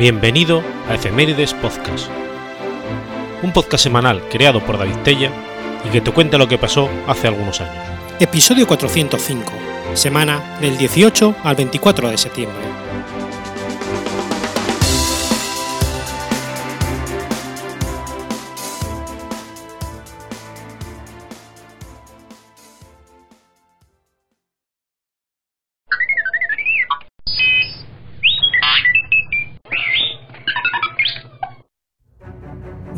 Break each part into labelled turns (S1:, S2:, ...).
S1: Bienvenido a Efemérides Podcast, un podcast semanal creado por David Tella y que te cuenta lo que pasó hace algunos años.
S2: Episodio 405, semana del 18 al 24 de septiembre.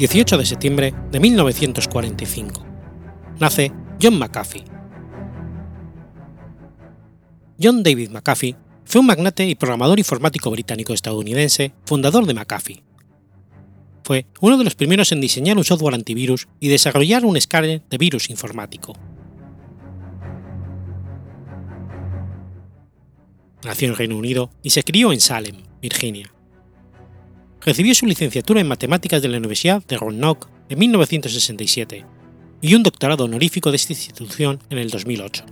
S2: 18 de septiembre de 1945. Nace John McAfee. John David McAfee fue un magnate y programador informático británico-estadounidense, fundador de McAfee. Fue uno de los primeros en diseñar un software antivirus y desarrollar un escáner de virus informático. Nació en Reino Unido y se crió en Salem, Virginia recibió su licenciatura en matemáticas de la Universidad de Roanoke en 1967 y un doctorado honorífico de esta institución en el 2008.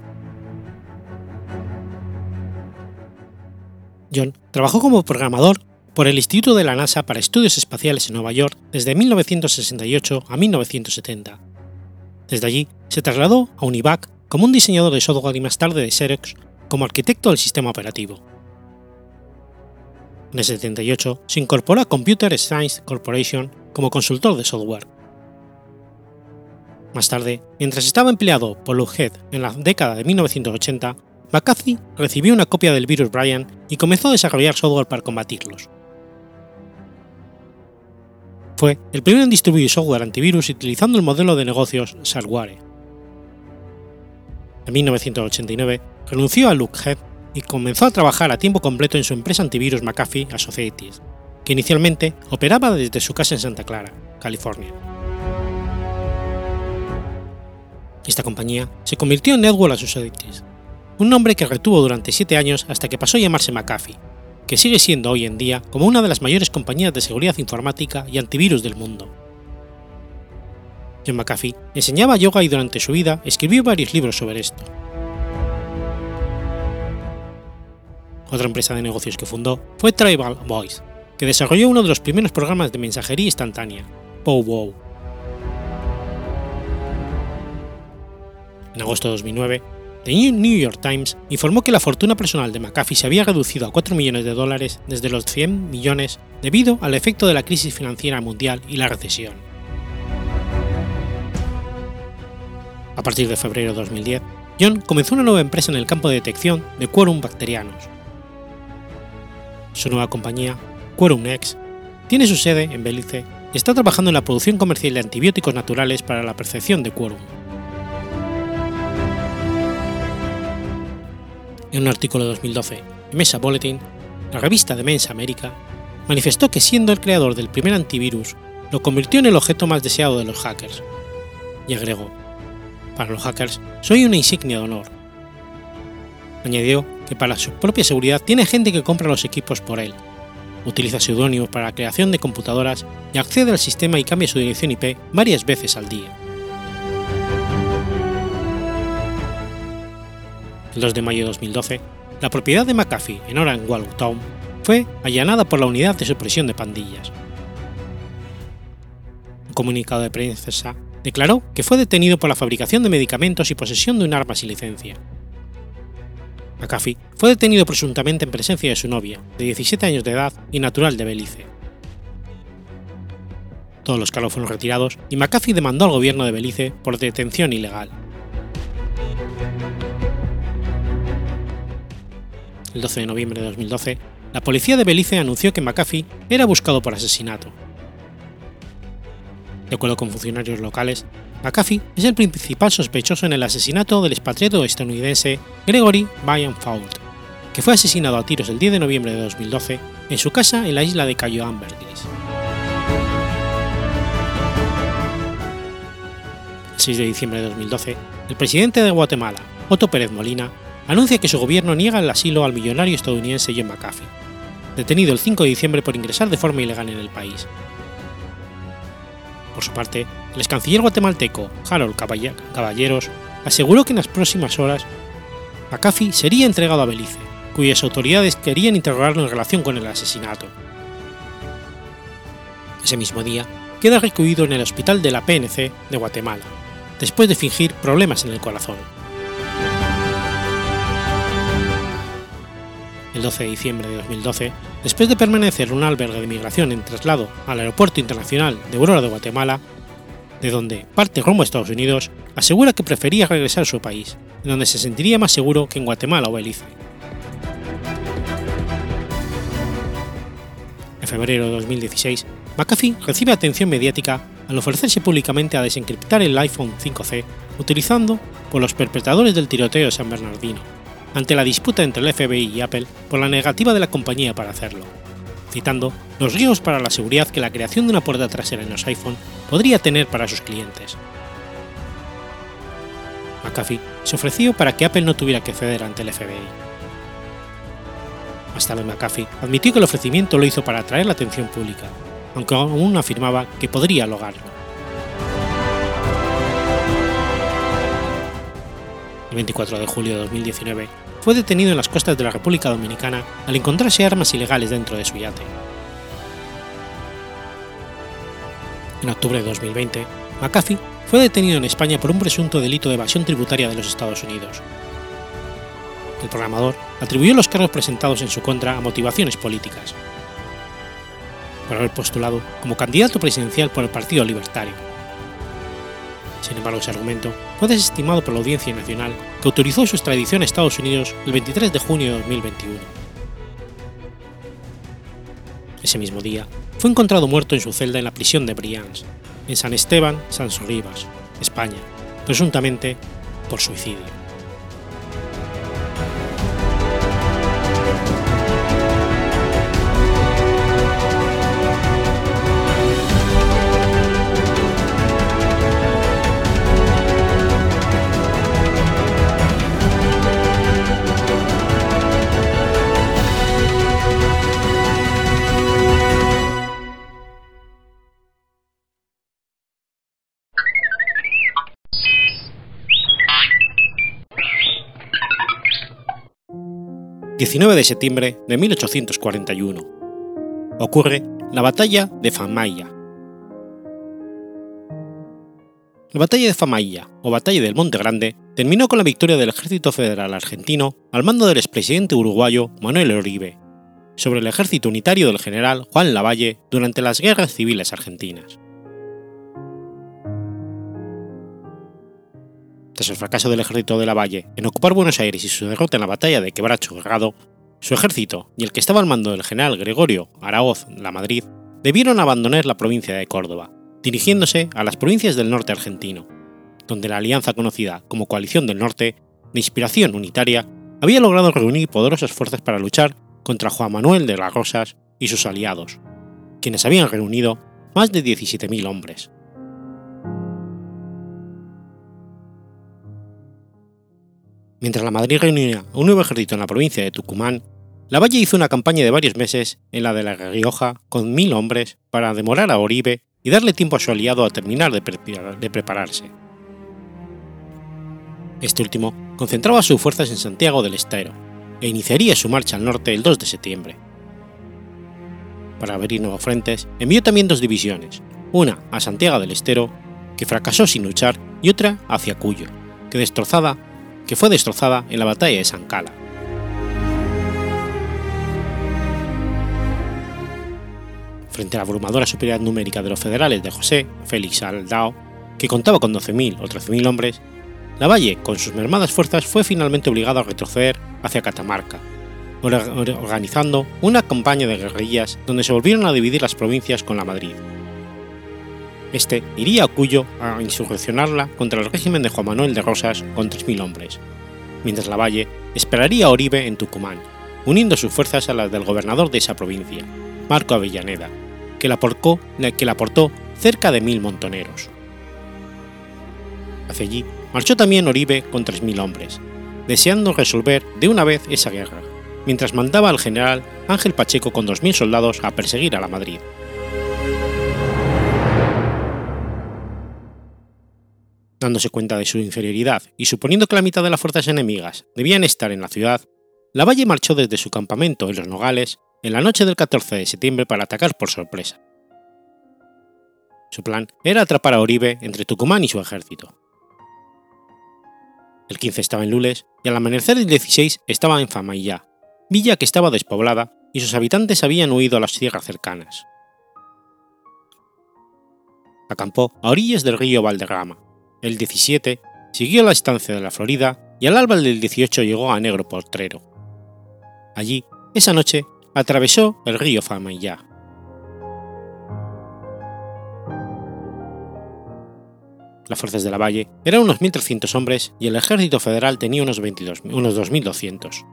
S2: John trabajó como programador por el Instituto de la NASA para Estudios Espaciales en Nueva York desde 1968 a 1970. Desde allí se trasladó a Univac como un diseñador de software y más tarde de Xerox como arquitecto del sistema operativo. En el 78 se incorporó a Computer Science Corporation como consultor de software. Más tarde, mientras estaba empleado por Lockheed en la década de 1980, McAfee recibió una copia del virus Brian y comenzó a desarrollar software para combatirlos. Fue el primero en distribuir software antivirus utilizando el modelo de negocios Salware. En 1989 renunció a Lockheed y comenzó a trabajar a tiempo completo en su empresa antivirus McAfee Associates, que inicialmente operaba desde su casa en Santa Clara, California. Esta compañía se convirtió en Network Associates, un nombre que retuvo durante siete años hasta que pasó a llamarse McAfee, que sigue siendo hoy en día como una de las mayores compañías de seguridad informática y antivirus del mundo. John McAfee enseñaba yoga y durante su vida escribió varios libros sobre esto. Otra empresa de negocios que fundó fue Tribal Voice, que desarrolló uno de los primeros programas de mensajería instantánea, PowWow. En agosto de 2009, The New York Times informó que la fortuna personal de McAfee se había reducido a 4 millones de dólares desde los 100 millones debido al efecto de la crisis financiera mundial y la recesión. A partir de febrero de 2010, John comenzó una nueva empresa en el campo de detección de quórum bacterianos, su nueva compañía, QuorumX, tiene su sede en Belice y está trabajando en la producción comercial de antibióticos naturales para la percepción de quórum. En un artículo de 2012 en Mesa Bulletin, la revista de Mensa América manifestó que siendo el creador del primer antivirus, lo convirtió en el objeto más deseado de los hackers. Y agregó, para los hackers soy una insignia de honor. Añadió que para su propia seguridad tiene gente que compra los equipos por él. Utiliza seudónimos para la creación de computadoras y accede al sistema y cambia su dirección IP varias veces al día. El 2 de mayo de 2012, la propiedad de McAfee en Orange Town fue allanada por la unidad de supresión de pandillas. Un comunicado de prensa declaró que fue detenido por la fabricación de medicamentos y posesión de un arma sin licencia, McAfee fue detenido presuntamente en presencia de su novia, de 17 años de edad y natural de Belice. Todos los cargos fueron retirados y McAfee demandó al gobierno de Belice por detención ilegal. El 12 de noviembre de 2012, la policía de Belice anunció que McAfee era buscado por asesinato. De acuerdo con funcionarios locales, McAfee es el principal sospechoso en el asesinato del expatriado estadounidense Gregory Bayan Fault, que fue asesinado a tiros el 10 de noviembre de 2012 en su casa en la isla de Cayo Ambergris. El 6 de diciembre de 2012, el presidente de Guatemala, Otto Pérez Molina, anuncia que su gobierno niega el asilo al millonario estadounidense John McAfee, detenido el 5 de diciembre por ingresar de forma ilegal en el país. Por su parte, el ex canciller guatemalteco Harold Caballeros aseguró que en las próximas horas McAfee sería entregado a Belice, cuyas autoridades querían interrogarlo en relación con el asesinato. Ese mismo día, queda recluido en el hospital de la PNC de Guatemala, después de fingir problemas en el corazón. El 12 de diciembre de 2012, después de permanecer en un albergue de migración en traslado al Aeropuerto Internacional de Aurora de Guatemala, de donde parte rumbo a Estados Unidos, asegura que prefería regresar a su país, en donde se sentiría más seguro que en Guatemala o Belice. En febrero de 2016, McAfee recibe atención mediática al ofrecerse públicamente a desencriptar el iPhone 5C utilizando por los perpetradores del tiroteo de San Bernardino, ante la disputa entre el FBI y Apple por la negativa de la compañía para hacerlo, citando los riesgos para la seguridad que la creación de una puerta trasera en los iPhone podría tener para sus clientes. McAfee se ofreció para que Apple no tuviera que ceder ante el FBI. Más tarde McAfee admitió que el ofrecimiento lo hizo para atraer la atención pública, aunque aún afirmaba que podría lograrlo. El 24 de julio de 2019 fue detenido en las costas de la República Dominicana al encontrarse armas ilegales dentro de su yate. En octubre de 2020, McAfee fue detenido en España por un presunto delito de evasión tributaria de los Estados Unidos. El programador atribuyó los cargos presentados en su contra a motivaciones políticas, por haber postulado como candidato presidencial por el Partido Libertario. Sin embargo, ese argumento fue desestimado por la Audiencia Nacional, que autorizó su extradición a Estados Unidos el 23 de junio de 2021. Ese mismo día, fue encontrado muerto en su celda en la prisión de Brians, en San Esteban, San España, presuntamente por suicidio. 19 de septiembre de 1841. Ocurre la Batalla de Famailla. La Batalla de Famailla, o Batalla del Monte Grande, terminó con la victoria del Ejército Federal Argentino al mando del expresidente uruguayo Manuel Oribe sobre el ejército unitario del general Juan Lavalle durante las guerras civiles argentinas. Tras el fracaso del ejército de Lavalle en ocupar Buenos Aires y su derrota en la batalla de Quebracho Herrado, su ejército y el que estaba al mando del general Gregorio Araoz La Madrid debieron abandonar la provincia de Córdoba, dirigiéndose a las provincias del norte argentino, donde la alianza conocida como Coalición del Norte, de inspiración unitaria, había logrado reunir poderosas fuerzas para luchar contra Juan Manuel de las Rosas y sus aliados, quienes habían reunido más de 17.000 hombres. Mientras la Madrid reunía un nuevo ejército en la provincia de Tucumán, Lavalle hizo una campaña de varios meses en la de La Rioja con mil hombres para demorar a Oribe y darle tiempo a su aliado a terminar de, de prepararse. Este último concentraba sus fuerzas en Santiago del Estero e iniciaría su marcha al norte el 2 de septiembre. Para abrir nuevos frentes, envió también dos divisiones, una a Santiago del Estero, que fracasó sin luchar, y otra hacia Cuyo, que destrozada que fue destrozada en la batalla de San Cala. Frente a la abrumadora superioridad numérica de los federales de José Félix Aldao, que contaba con 12.000 o 13.000 hombres, Lavalle, con sus mermadas fuerzas, fue finalmente obligado a retroceder hacia Catamarca, organizando una campaña de guerrillas donde se volvieron a dividir las provincias con la Madrid. Este iría a Cuyo a insurreccionarla contra el régimen de Juan Manuel de Rosas con 3.000 hombres, mientras Lavalle esperaría a Oribe en Tucumán, uniendo sus fuerzas a las del gobernador de esa provincia, Marco Avellaneda, que la, aportó, que la aportó cerca de mil montoneros. Hacia allí marchó también Oribe con 3.000 hombres, deseando resolver de una vez esa guerra, mientras mandaba al general Ángel Pacheco con 2.000 soldados a perseguir a la Madrid. Dándose cuenta de su inferioridad y suponiendo que la mitad de las fuerzas enemigas debían estar en la ciudad, Lavalle marchó desde su campamento en los Nogales en la noche del 14 de septiembre para atacar por sorpresa. Su plan era atrapar a Oribe entre Tucumán y su ejército. El 15 estaba en Lules y al amanecer del 16 estaba en Famayá, villa que estaba despoblada y sus habitantes habían huido a las tierras cercanas. Acampó a orillas del río Valderrama. El 17 siguió la estancia de la Florida y al alba del 18 llegó a Negro Potrero. Allí, esa noche, atravesó el río Famayá. Las fuerzas de la Valle eran unos 1.300 hombres y el ejército federal tenía unos, 22, unos 2.200.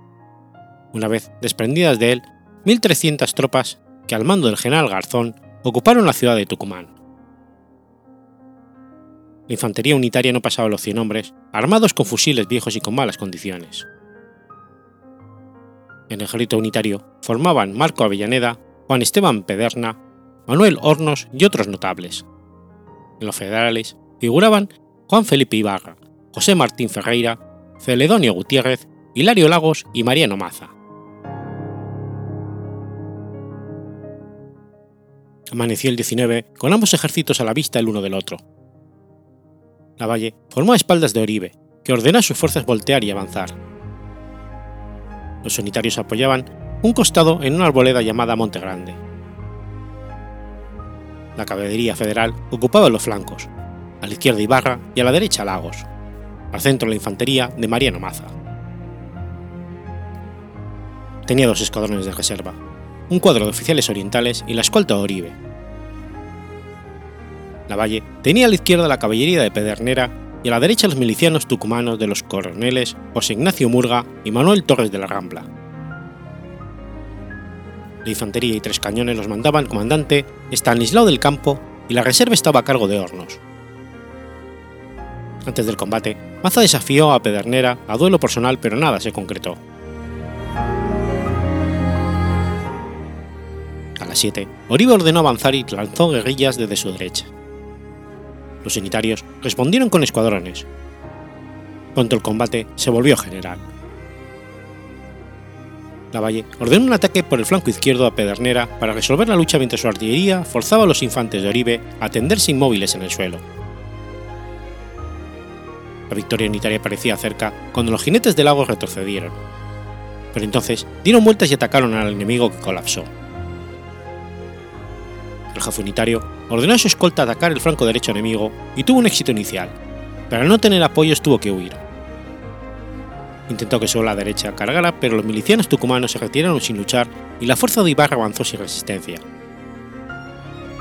S2: Una vez desprendidas de él, 1.300 tropas que al mando del general Garzón ocuparon la ciudad de Tucumán. La infantería unitaria no pasaba los 100 hombres, armados con fusiles viejos y con malas condiciones. En el ejército unitario formaban Marco Avellaneda, Juan Esteban Pederna, Manuel Hornos y otros notables. En los federales figuraban Juan Felipe Ibarra, José Martín Ferreira, Celedonio Gutiérrez, Hilario Lagos y Mariano Maza. Amaneció el 19 con ambos ejércitos a la vista el uno del otro. Lavalle formó a espaldas de Oribe, que ordenó a sus fuerzas voltear y avanzar. Los unitarios apoyaban un costado en una arboleda llamada Monte Grande. La caballería federal ocupaba los flancos, a la izquierda Ibarra y a la derecha Lagos, al centro la infantería de Mariano Maza. Tenía dos escuadrones de reserva, un cuadro de oficiales orientales y la escolta Oribe. Lavalle tenía a la izquierda la caballería de Pedernera y a la derecha los milicianos tucumanos de los coroneles José Ignacio Murga y Manuel Torres de la Rambla. La infantería y tres cañones los mandaban el comandante Stanislao del Campo y la reserva estaba a cargo de Hornos. Antes del combate, Maza desafió a Pedernera a duelo personal pero nada se concretó. A las 7, Oribe ordenó avanzar y lanzó guerrillas desde su derecha. Los unitarios respondieron con escuadrones. Pronto el combate se volvió general. Lavalle ordenó un ataque por el flanco izquierdo a Pedernera para resolver la lucha mientras su artillería forzaba a los infantes de Oribe a tenderse inmóviles en el suelo. La victoria unitaria parecía cerca cuando los jinetes del lago retrocedieron, pero entonces dieron vueltas y atacaron al enemigo que colapsó. Jefe unitario ordenó a su escolta atacar el flanco derecho enemigo y tuvo un éxito inicial, pero al no tener apoyos tuvo que huir. Intentó que solo la derecha cargara, pero los milicianos tucumanos se retiraron sin luchar y la fuerza de Ibarra avanzó sin resistencia.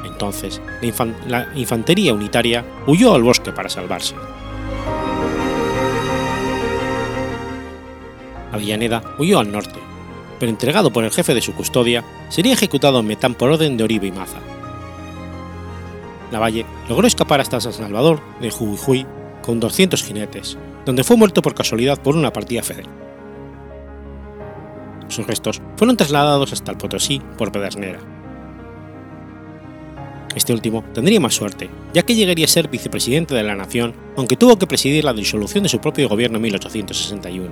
S2: Entonces, la, la infantería unitaria huyó al bosque para salvarse. Avellaneda huyó al norte, pero entregado por el jefe de su custodia, sería ejecutado en Metán por orden de Oribe y Maza. Lavalle logró escapar hasta San Salvador de Jujuy con 200 jinetes, donde fue muerto por casualidad por una partida federal. Sus restos fueron trasladados hasta el Potosí por Pedernera. Este último tendría más suerte, ya que llegaría a ser vicepresidente de la nación, aunque tuvo que presidir la disolución de su propio gobierno en 1861.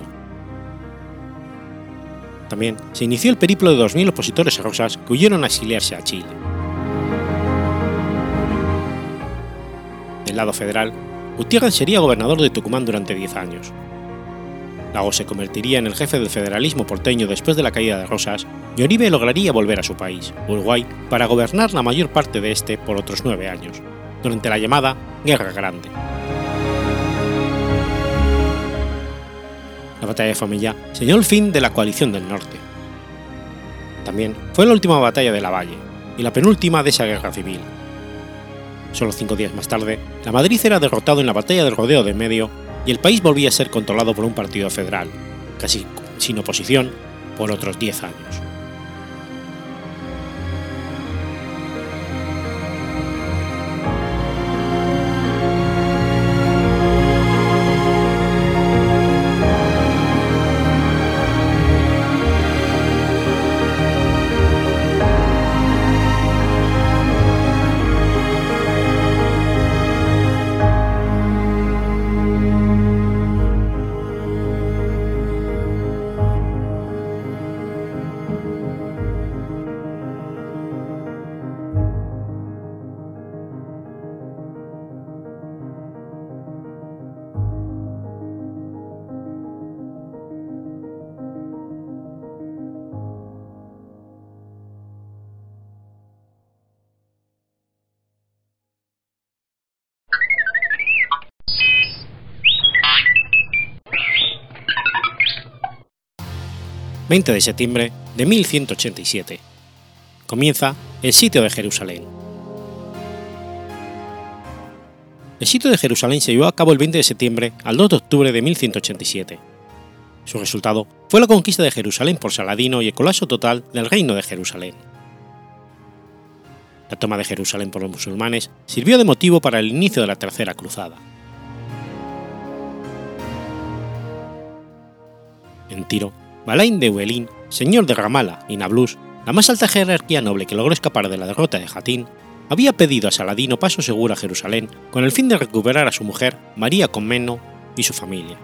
S2: También se inició el periplo de 2.000 opositores a Rosas que huyeron a exiliarse a Chile. Lado federal, Gutiérrez sería gobernador de Tucumán durante 10 años. Lagos se convertiría en el jefe del federalismo porteño después de la caída de Rosas y Oribe lograría volver a su país, Uruguay, para gobernar la mayor parte de este por otros nueve años, durante la llamada Guerra Grande. La batalla de Familla señaló el fin de la coalición del norte. También fue la última batalla de la Valle y la penúltima de esa guerra civil. Solo cinco días más tarde, la Madrid era derrotado en la batalla del Rodeo de Medio y el país volvía a ser controlado por un partido federal, casi sin oposición, por otros 10 años. 20 de septiembre de 1187. Comienza el sitio de Jerusalén. El sitio de Jerusalén se llevó a cabo el 20 de septiembre al 2 de octubre de 1187. Su resultado fue la conquista de Jerusalén por Saladino y el colapso total del reino de Jerusalén. La toma de Jerusalén por los musulmanes sirvió de motivo para el inicio de la Tercera Cruzada. En Tiro, Balaín de Uelín, señor de Ramala y Nablus, la más alta jerarquía noble que logró escapar de la derrota de Jatín, había pedido a Saladino paso seguro a Jerusalén con el fin de recuperar a su mujer, María Comneno, y su familia.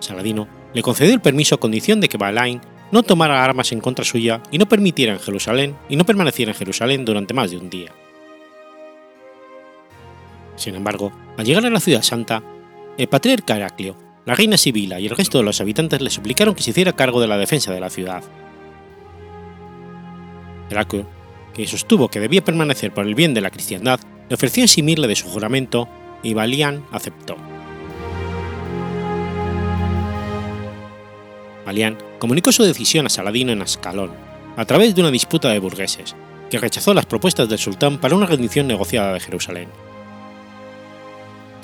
S2: Saladino le concedió el permiso a condición de que Balaín no tomara armas en contra suya y no permitiera en Jerusalén y no permaneciera en Jerusalén durante más de un día. Sin embargo, al llegar a la ciudad santa, el patriarca Heraclio, la reina Sibila y el resto de los habitantes le suplicaron que se hiciera cargo de la defensa de la ciudad. Heraclio, que sostuvo que debía permanecer por el bien de la cristiandad, le ofreció eximirle de su juramento y Balián aceptó. Balián comunicó su decisión a Saladino en Ascalón, a través de una disputa de burgueses, que rechazó las propuestas del sultán para una rendición negociada de Jerusalén.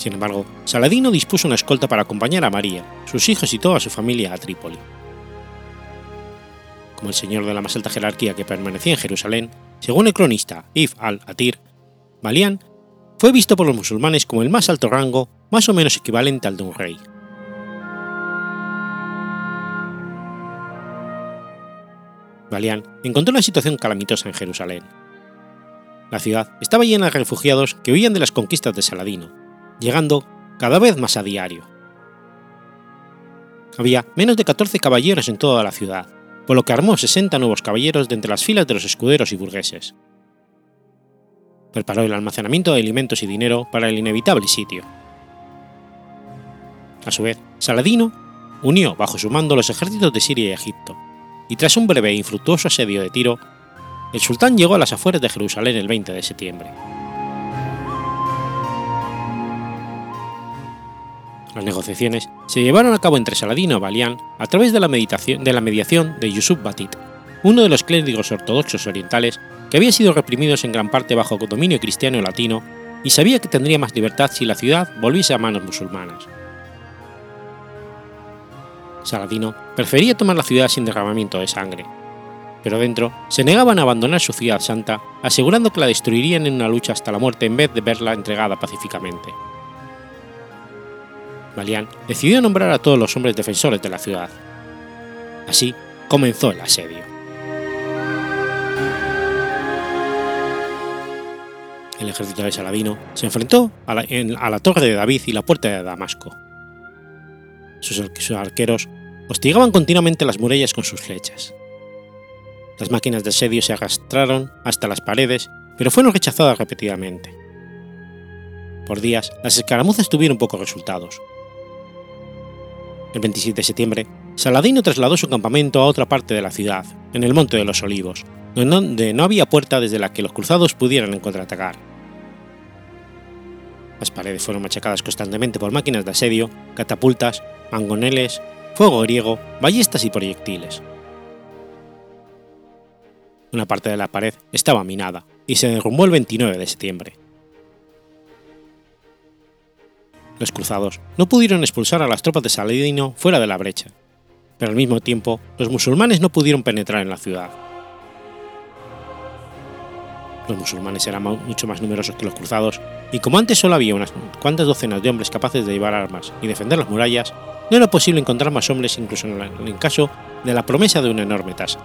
S2: Sin embargo, Saladino dispuso una escolta para acompañar a María, sus hijos y toda su familia a Trípoli. Como el señor de la más alta jerarquía que permanecía en Jerusalén, según el cronista If al-Atir, Balián fue visto por los musulmanes como el más alto rango, más o menos equivalente al de un rey. Balián encontró una situación calamitosa en Jerusalén. La ciudad estaba llena de refugiados que huían de las conquistas de Saladino, llegando cada vez más a diario. Había menos de 14 caballeros en toda la ciudad, por lo que armó 60 nuevos caballeros de entre las filas de los escuderos y burgueses. Preparó el almacenamiento de alimentos y dinero para el inevitable sitio. A su vez, Saladino unió bajo su mando los ejércitos de Siria y Egipto, y tras un breve e infructuoso asedio de Tiro, el sultán llegó a las afueras de Jerusalén el 20 de septiembre. Las negociaciones se llevaron a cabo entre Saladino y Balián a través de la, de la mediación de Yusuf Batit, uno de los clérigos ortodoxos orientales que había sido reprimidos en gran parte bajo dominio cristiano latino y sabía que tendría más libertad si la ciudad volviese a manos musulmanas. Saladino prefería tomar la ciudad sin derramamiento de sangre, pero dentro se negaban a abandonar su ciudad santa, asegurando que la destruirían en una lucha hasta la muerte en vez de verla entregada pacíficamente. Balián decidió nombrar a todos los hombres defensores de la ciudad. Así comenzó el asedio. El ejército de Saladino se enfrentó a la, a la torre de David y la puerta de Damasco. Sus, arqueros hostigaban continuamente las murallas con sus flechas. Las máquinas de asedio se arrastraron hasta las paredes, pero fueron rechazadas repetidamente. Por días, las escaramuzas tuvieron pocos resultados. El 27 de septiembre, Saladino trasladó su campamento a otra parte de la ciudad, en el Monte de los Olivos, donde no había puerta desde la que los cruzados pudieran contraatacar. Las paredes fueron machacadas constantemente por máquinas de asedio, catapultas, mangoneles, fuego griego, ballestas y proyectiles. Una parte de la pared estaba minada y se derrumbó el 29 de septiembre. Los cruzados no pudieron expulsar a las tropas de Saladino fuera de la brecha, pero al mismo tiempo los musulmanes no pudieron penetrar en la ciudad. Los musulmanes eran mucho más numerosos que los cruzados, y como antes solo había unas cuantas docenas de hombres capaces de llevar armas y defender las murallas, no era posible encontrar más hombres incluso en el caso de la promesa de una enorme tasa.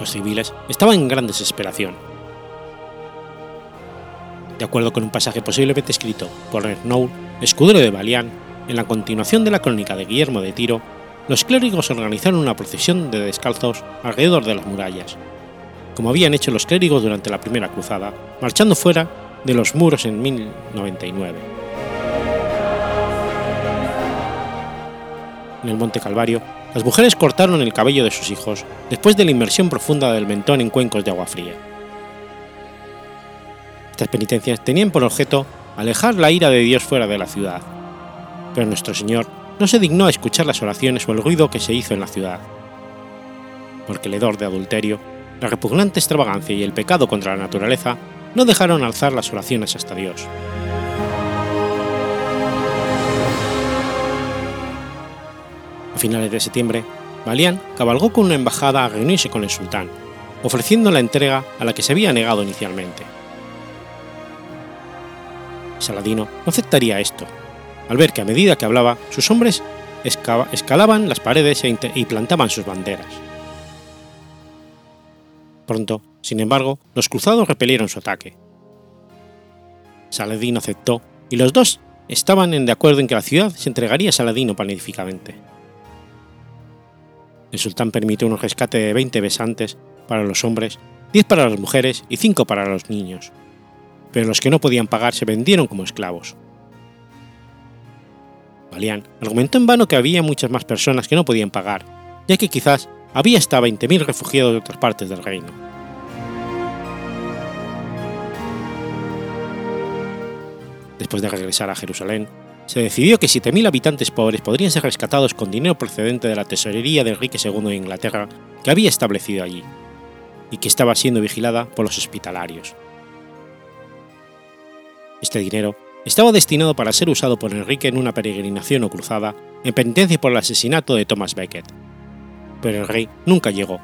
S2: Los civiles estaban en gran desesperación. De acuerdo con un pasaje posiblemente escrito por Ernoul, escudero de Balián, en la continuación de la crónica de Guillermo de Tiro, los clérigos organizaron una procesión de descalzos alrededor de las murallas, como habían hecho los clérigos durante la primera cruzada, marchando fuera de los muros en 1099. En el Monte Calvario, las mujeres cortaron el cabello de sus hijos después de la inmersión profunda del mentón en cuencos de agua fría. Estas penitencias tenían por objeto alejar la ira de Dios fuera de la ciudad. pero nuestro Señor no se dignó a escuchar las oraciones o el ruido que se hizo en la ciudad, porque el hedor de adulterio, la repugnante extravagancia y el pecado contra la naturaleza no dejaron alzar las oraciones hasta Dios. A finales de septiembre, Balián cabalgó con una embajada a reunirse con el sultán, ofreciendo la entrega a la que se había negado inicialmente. Saladino no aceptaría esto, al ver que a medida que hablaba sus hombres escalaban las paredes e y plantaban sus banderas. Pronto, sin embargo, los cruzados repelieron su ataque. Saladino aceptó y los dos estaban de acuerdo en que la ciudad se entregaría a Saladino pacíficamente. El sultán permitió un rescate de 20 besantes para los hombres, 10 para las mujeres y 5 para los niños, pero los que no podían pagar se vendieron como esclavos. Balián argumentó en vano que había muchas más personas que no podían pagar, ya que quizás había hasta 20.000 refugiados de otras partes del reino. Después de regresar a Jerusalén, se decidió que 7.000 habitantes pobres podrían ser rescatados con dinero procedente de la tesorería de Enrique II de Inglaterra que había establecido allí, y que estaba siendo vigilada por los hospitalarios. Este dinero estaba destinado para ser usado por Enrique en una peregrinación o cruzada en penitencia por el asesinato de Thomas Becket. Pero el rey nunca llegó,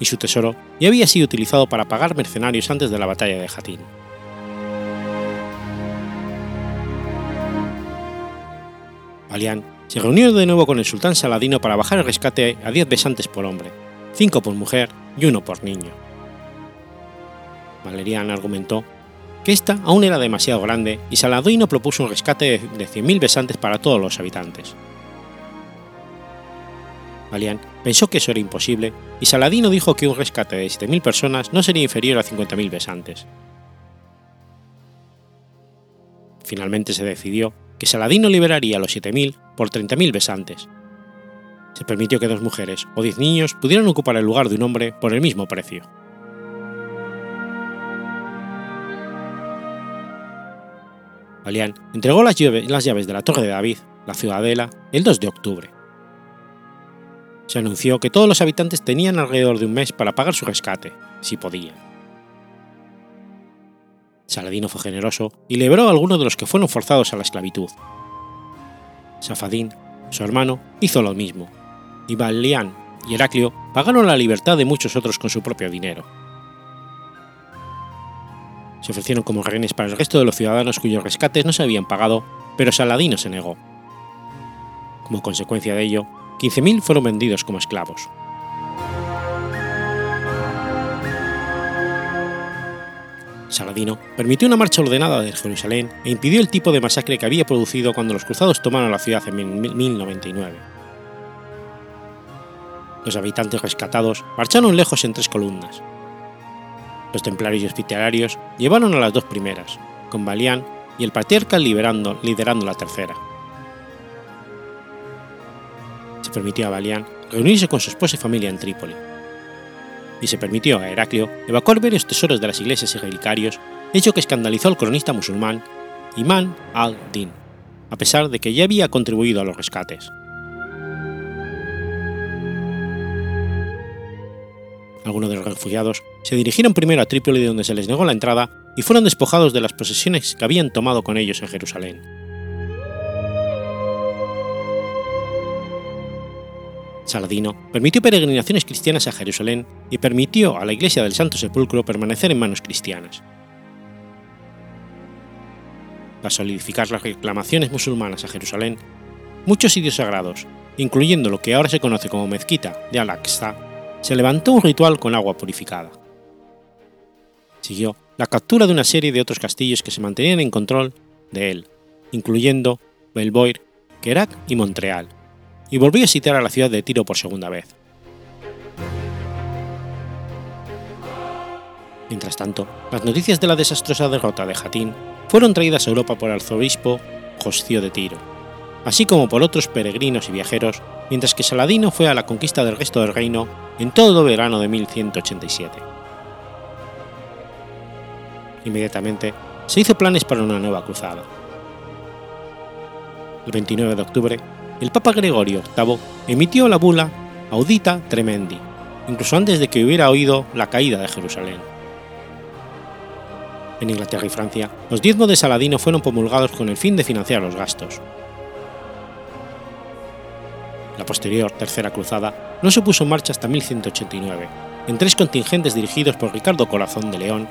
S2: y su tesoro ya había sido utilizado para pagar mercenarios antes de la batalla de Jatín. Balián se reunió de nuevo con el sultán Saladino para bajar el rescate a 10 besantes por hombre, 5 por mujer y 1 por niño. Valerian argumentó esta aún era demasiado grande y Saladino propuso un rescate de 100.000 besantes para todos los habitantes. Balián pensó que eso era imposible y Saladino dijo que un rescate de 7.000 personas no sería inferior a 50.000 besantes. Finalmente se decidió que Saladino liberaría a los 7.000 por 30.000 besantes. Se permitió que dos mujeres o 10 niños pudieran ocupar el lugar de un hombre por el mismo precio. Balián entregó las llaves de la Torre de David, la ciudadela, el 2 de octubre. Se anunció que todos los habitantes tenían alrededor de un mes para pagar su rescate, si podían. Saladino fue generoso y liberó a algunos de los que fueron forzados a la esclavitud. Safadín, su hermano, hizo lo mismo, y Balián y Heraclio pagaron la libertad de muchos otros con su propio dinero se ofrecieron como rehenes para el resto de los ciudadanos cuyos rescates no se habían pagado, pero Saladino se negó. Como consecuencia de ello, 15.000 fueron vendidos como esclavos. Saladino permitió una marcha ordenada de Jerusalén e impidió el tipo de masacre que había producido cuando los cruzados tomaron la ciudad en 1099. Los habitantes rescatados marcharon lejos en tres columnas, los templarios y hospitalarios llevaron a las dos primeras, con Balián y el patriarca liderando la tercera. Se permitió a Balián reunirse con su esposa y familia en Trípoli. Y se permitió a Heraclio evacuar varios tesoros de las iglesias y relicarios, hecho que escandalizó al cronista musulmán Imán al-Din, a pesar de que ya había contribuido a los rescates. Algunos de los refugiados se dirigieron primero a Trípoli donde se les negó la entrada y fueron despojados de las posesiones que habían tomado con ellos en Jerusalén. Saladino permitió peregrinaciones cristianas a Jerusalén y permitió a la Iglesia del Santo Sepulcro permanecer en manos cristianas. Para solidificar las reclamaciones musulmanas a Jerusalén, muchos sitios sagrados, incluyendo lo que ahora se conoce como mezquita de Al-Aqsa, se levantó un ritual con agua purificada. Siguió la captura de una serie de otros castillos que se mantenían en control de él, incluyendo Belvoir, Kerak y Montreal, y volvió a sitiar a la ciudad de Tiro por segunda vez. Mientras tanto, las noticias de la desastrosa derrota de Jatín fueron traídas a Europa por el arzobispo Joscio de Tiro, así como por otros peregrinos y viajeros, mientras que Saladino fue a la conquista del resto del reino en todo verano de 1187. Inmediatamente se hizo planes para una nueva cruzada. el 29 de octubre, el Papa Gregorio VIII emitió la bula Audita Tremendi, incluso antes de que hubiera oído la caída de Jerusalén. En Inglaterra y Francia, los diezmos de Saladino fueron promulgados con el fin de financiar los gastos. La posterior Tercera Cruzada no se puso en marcha hasta 1189, en tres contingentes dirigidos por Ricardo Corazón de León,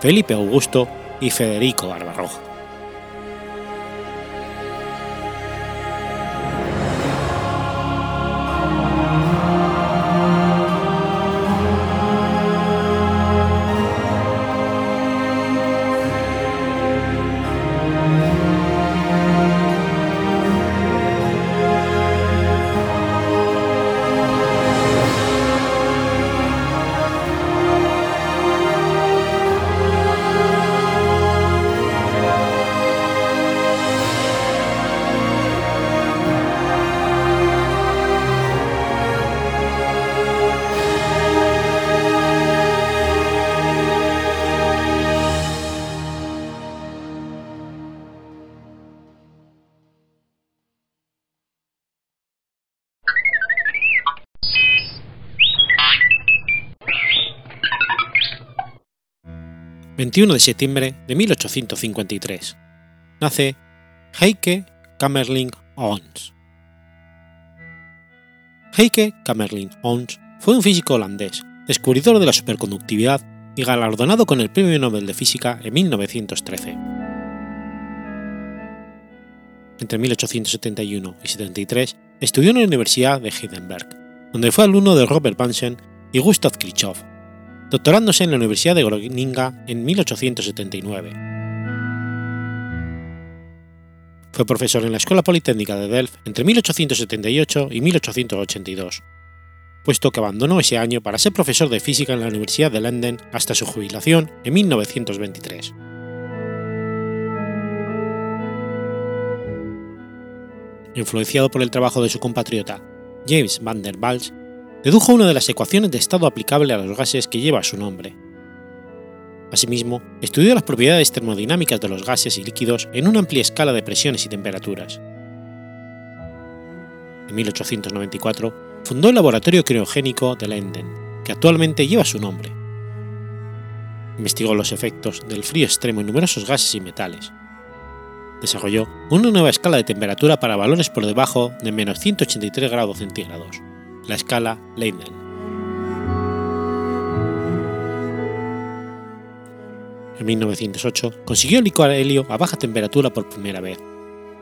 S2: Felipe Augusto y Federico Barbarroja. 21 de septiembre de 1853. Nace Heike Kamerling Ons. Heike Kamerling Ons fue un físico holandés, descubridor de la superconductividad y galardonado con el Premio Nobel de Física en 1913. Entre 1871 y 73 estudió en la Universidad de Heidelberg, donde fue alumno de Robert Bunsen y Gustav Kirchhoff, doctorándose en la Universidad de Groninga en 1879. Fue profesor en la Escuela Politécnica de Delft entre 1878 y 1882, puesto que abandonó ese año para ser profesor de física en la Universidad de London hasta su jubilación en 1923. Influenciado por el trabajo de su compatriota James van der Waals, dedujo una de las ecuaciones de estado aplicable a los gases que lleva su nombre. Asimismo, estudió las propiedades termodinámicas de los gases y líquidos en una amplia escala de presiones y temperaturas. En 1894 fundó el Laboratorio Criogénico de Lenden, que actualmente lleva su nombre. Investigó los efectos del frío extremo en numerosos gases y metales. Desarrolló una nueva escala de temperatura para valores por debajo de menos 183 grados centígrados la escala Leiden. En 1908 consiguió licuar helio a baja temperatura por primera vez,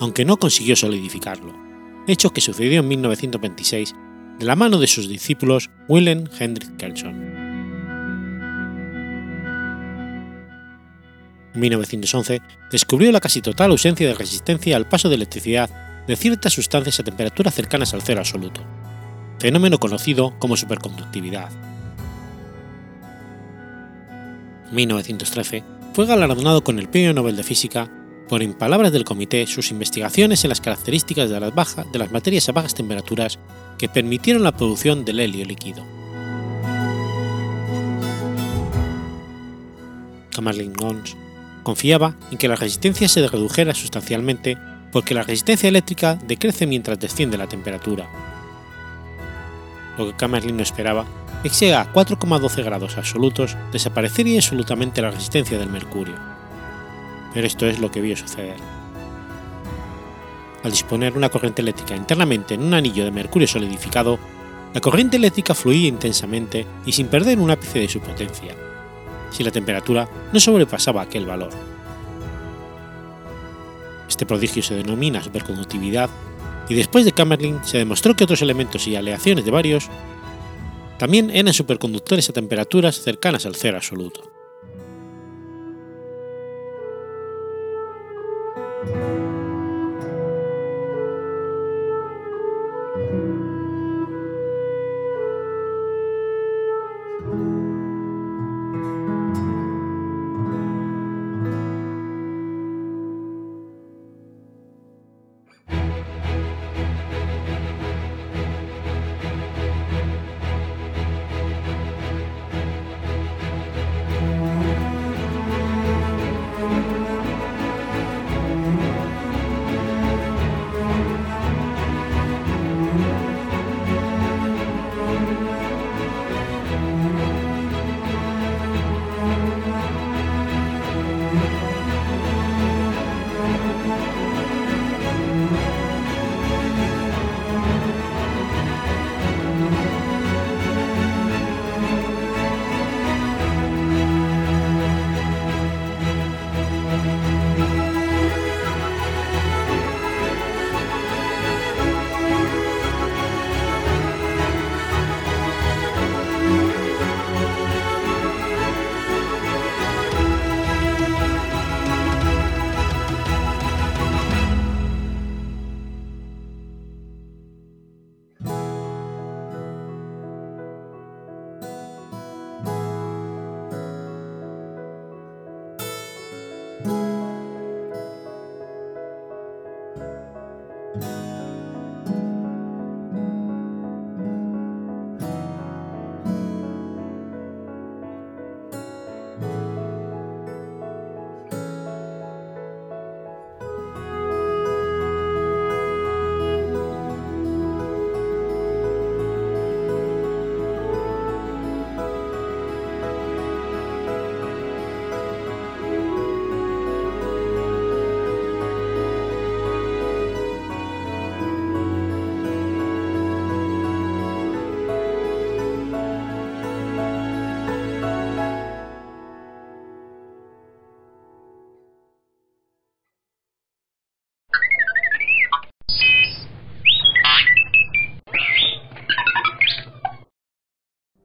S2: aunque no consiguió solidificarlo, hecho que sucedió en 1926 de la mano de sus discípulos Wilhelm Hendrik Kelson. En 1911 descubrió la casi total ausencia de resistencia al paso de electricidad de ciertas sustancias a temperaturas cercanas al cero absoluto, fenómeno conocido como superconductividad. En 1913 fue galardonado con el Premio Nobel de Física por, en palabras del comité, sus investigaciones en las características de las, de las materias a bajas temperaturas que permitieron la producción del helio líquido. Kamerlingh Onnes confiaba en que la resistencia se redujera sustancialmente porque la resistencia eléctrica decrece mientras desciende la temperatura, lo que Kamerlin no esperaba es que a 4,12 grados absolutos desaparecería absolutamente la resistencia del mercurio. Pero esto es lo que vio suceder. Al disponer una corriente eléctrica internamente en un anillo de mercurio solidificado, la corriente eléctrica fluía intensamente y sin perder un ápice de su potencia, si la temperatura no sobrepasaba aquel valor. Este prodigio se denomina superconductividad y después de Kamerlin se demostró que otros elementos y aleaciones de varios también eran superconductores a temperaturas cercanas al cero absoluto.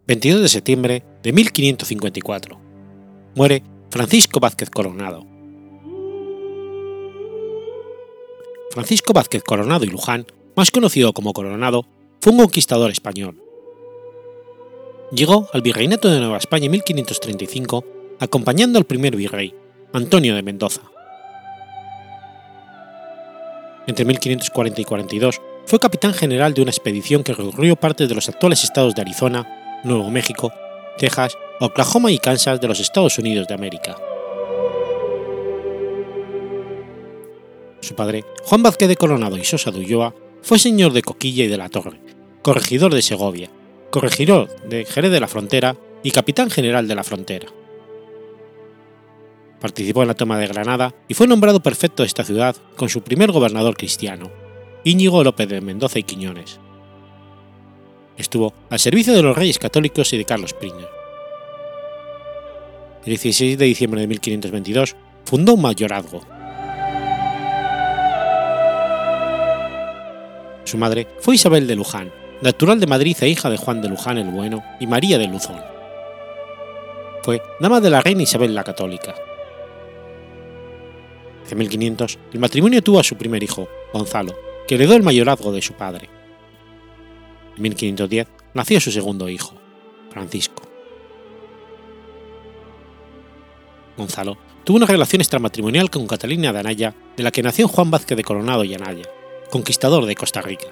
S2: 22 de septiembre de 1554. Muere Francisco Vázquez Coronado. Francisco Vázquez Coronado y Luján, más conocido como Coronado, fue un conquistador español. Llegó al virreinato de Nueva España en 1535 acompañando al primer virrey, Antonio de Mendoza. Entre 1540 y 42 fue capitán general de una expedición que recorrió parte de los actuales estados de Arizona, Nuevo México, Texas, Oklahoma y Kansas de los Estados Unidos de América. Su padre, Juan Vázquez de Coronado y Sosa de Ulloa, fue señor de Coquilla y de la Torre, corregidor de Segovia, corregidor de Jerez de la Frontera y capitán general de la Frontera. Participó en la toma de Granada y fue nombrado prefecto de esta ciudad con su primer gobernador cristiano, Íñigo López de Mendoza y Quiñones. Estuvo al servicio de los reyes católicos y de Carlos I. El 16 de diciembre de 1522 fundó un mayorazgo. Su madre fue Isabel de Luján, natural de Madrid e hija de Juan de Luján el Bueno y María de Luzón. Fue dama de la reina Isabel la Católica. En 1500, el matrimonio tuvo a su primer hijo, Gonzalo, que heredó el mayorazgo de su padre. En 1510 nació su segundo hijo, Francisco. Gonzalo tuvo una relación extramatrimonial con Catalina de Anaya, de la que nació Juan Vázquez de Coronado y Anaya, conquistador de Costa Rica.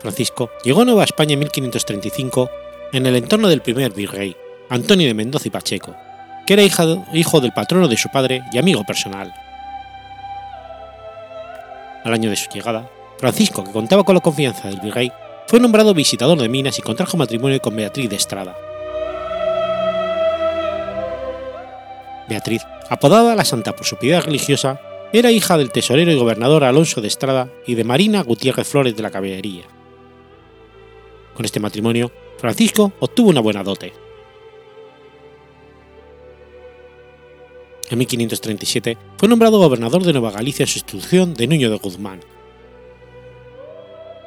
S2: Francisco llegó a Nueva España en 1535 en el entorno del primer virrey, Antonio de Mendoza y Pacheco, que era hijo del patrono de su padre y amigo personal. Al año de su llegada, Francisco, que contaba con la confianza del virrey, fue nombrado visitador de minas y contrajo matrimonio con Beatriz de Estrada. Beatriz, apodada la Santa por su piedad religiosa, era hija del tesorero y gobernador Alonso de Estrada y de Marina Gutiérrez Flores de la Caballería. Con este matrimonio, Francisco obtuvo una buena dote. En 1537 fue nombrado gobernador de Nueva Galicia en sustitución de Nuño de Guzmán.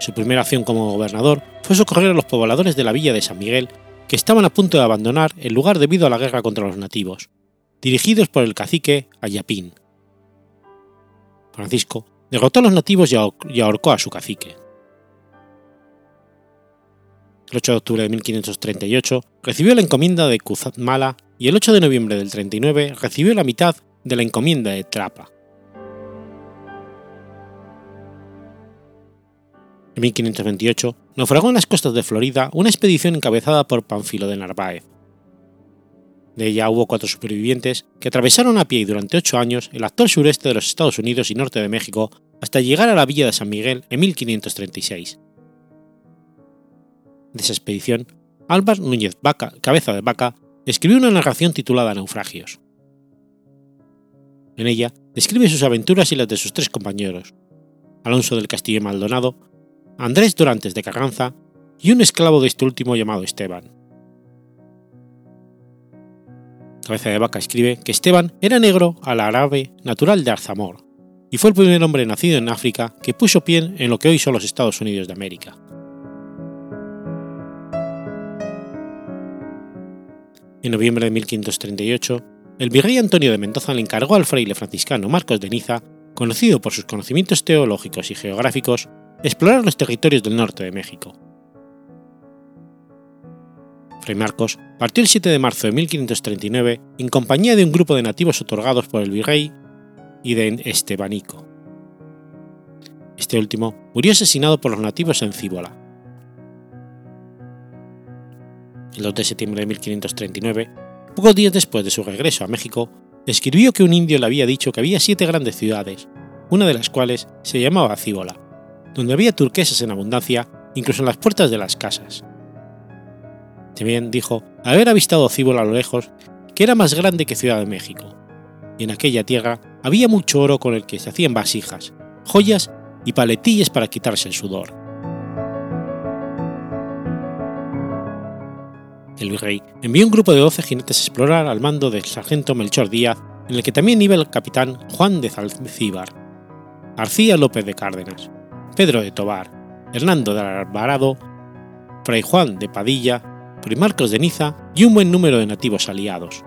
S2: Su primera acción como gobernador fue socorrer a los pobladores de la villa de San Miguel que estaban a punto de abandonar el lugar debido a la guerra contra los nativos, dirigidos por el cacique Ayapín. Francisco derrotó a los nativos y ahorcó a su cacique. El 8 de octubre de 1538 recibió la encomienda de Cuzmala y el 8 de noviembre del 39 recibió la mitad de la encomienda de Trapa. En 1528 naufragó en las costas de Florida una expedición encabezada por Panfilo de Narváez. De ella hubo cuatro supervivientes que atravesaron a pie y durante ocho años el actual sureste de los Estados Unidos y norte de México hasta llegar a la villa de San Miguel en 1536. De esa expedición, Álvaro Núñez Vaca, Cabeza de Vaca, escribió una narración titulada Naufragios. En ella describe sus aventuras y las de sus tres compañeros, Alonso del Castillo Maldonado, Andrés Dorantes de Carranza y un esclavo de este último llamado Esteban. Cabeza de Vaca escribe que Esteban era negro al árabe natural de Arzamor, y fue el primer hombre nacido en África que puso pie en lo que hoy son los Estados Unidos de América. En noviembre de 1538, el virrey Antonio de Mendoza le encargó al fraile franciscano Marcos de Niza, conocido por sus conocimientos teológicos y geográficos, explorar los territorios del norte de México. Fray Marcos partió el 7 de marzo de 1539 en compañía de un grupo de nativos otorgados por el virrey y de Estebanico. Este último murió asesinado por los nativos en Cíbola, el 2 de septiembre de 1539, pocos días después de su regreso a México, escribió que un indio le había dicho que había siete grandes ciudades, una de las cuales se llamaba Cíbola, donde había turquesas en abundancia, incluso en las puertas de las casas. También dijo haber avistado Cíbola a lo lejos, que era más grande que Ciudad de México, y en aquella tierra había mucho oro con el que se hacían vasijas, joyas y paletillas para quitarse el sudor. El virrey envió un grupo de 12 jinetes a explorar al mando del sargento Melchor Díaz, en el que también iba el capitán Juan de Zalcíbar, García López de Cárdenas, Pedro de Tobar, Hernando de Alvarado, Fray Juan de Padilla, Fray Marcos de Niza y un buen número de nativos aliados.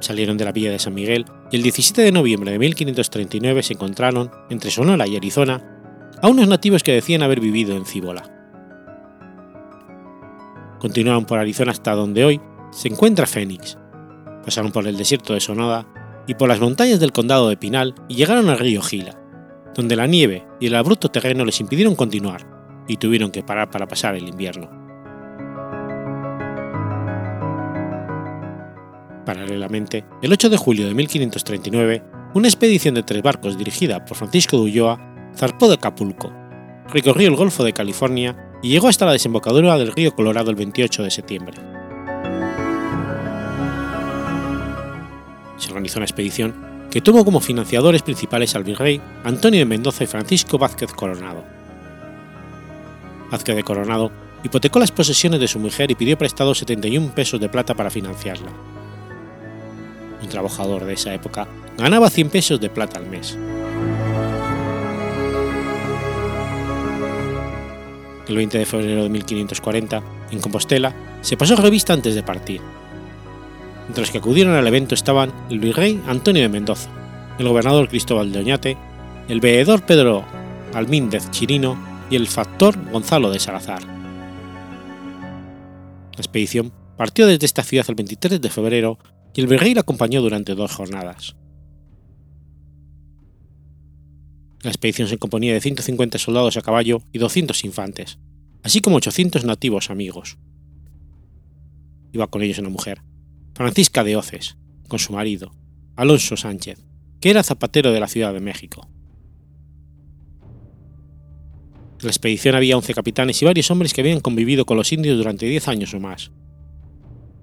S2: Salieron de la villa de San Miguel y el 17 de noviembre de 1539 se encontraron, entre Sonora y Arizona, a unos nativos que decían haber vivido en Cíbola. Continuaron por Arizona hasta donde hoy se encuentra Phoenix, pasaron por el desierto de Sonora y por las montañas del condado de Pinal y llegaron al río Gila, donde la nieve y el abrupto terreno les impidieron continuar y tuvieron que parar para pasar el invierno. Paralelamente, el 8 de julio de 1539, una expedición de tres barcos dirigida por Francisco de Ulloa zarpó de Acapulco, recorrió el Golfo de California y llegó hasta la desembocadura del río Colorado el 28 de septiembre. Se organizó una expedición que tuvo como financiadores principales al virrey Antonio de Mendoza y Francisco Vázquez Coronado. Vázquez de Coronado hipotecó las posesiones de su mujer y pidió prestado 71 pesos de plata para financiarla. Un trabajador de esa época ganaba 100 pesos de plata al mes. El 20 de febrero de 1540, en Compostela, se pasó revista antes de partir. Entre los que acudieron al evento estaban el virrey Antonio de Mendoza, el gobernador Cristóbal de Oñate, el veedor Pedro Almíndez Chirino y el factor Gonzalo de Salazar. La expedición partió desde esta ciudad el 23 de febrero y el virrey la acompañó durante dos jornadas. La expedición se componía de 150 soldados a caballo y 200 infantes, así como 800 nativos amigos. Iba con ellos una mujer, Francisca de Oces, con su marido, Alonso Sánchez, que era zapatero de la Ciudad de México. En la expedición había 11 capitanes y varios hombres que habían convivido con los indios durante 10 años o más.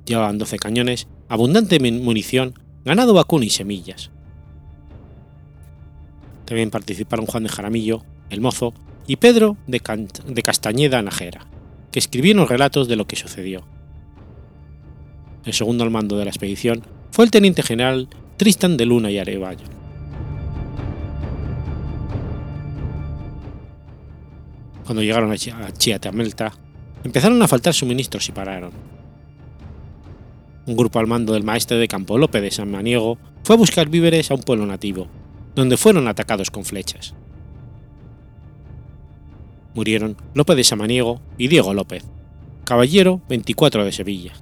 S2: Llevaban 12 cañones, abundante munición, ganado vacuno y semillas. También participaron Juan de Jaramillo, el mozo, y Pedro de, de Castañeda Najera, que escribieron relatos de lo que sucedió. El segundo al mando de la expedición fue el teniente general Tristan de Luna y Arevallo. Cuando llegaron a Chiatamelta, empezaron a faltar suministros y pararon. Un grupo al mando del maestre de campo Lope de San Maniego fue a buscar víveres a un pueblo nativo, donde fueron atacados con flechas. Murieron Lope de Samaniego y Diego López, caballero 24 de Sevilla.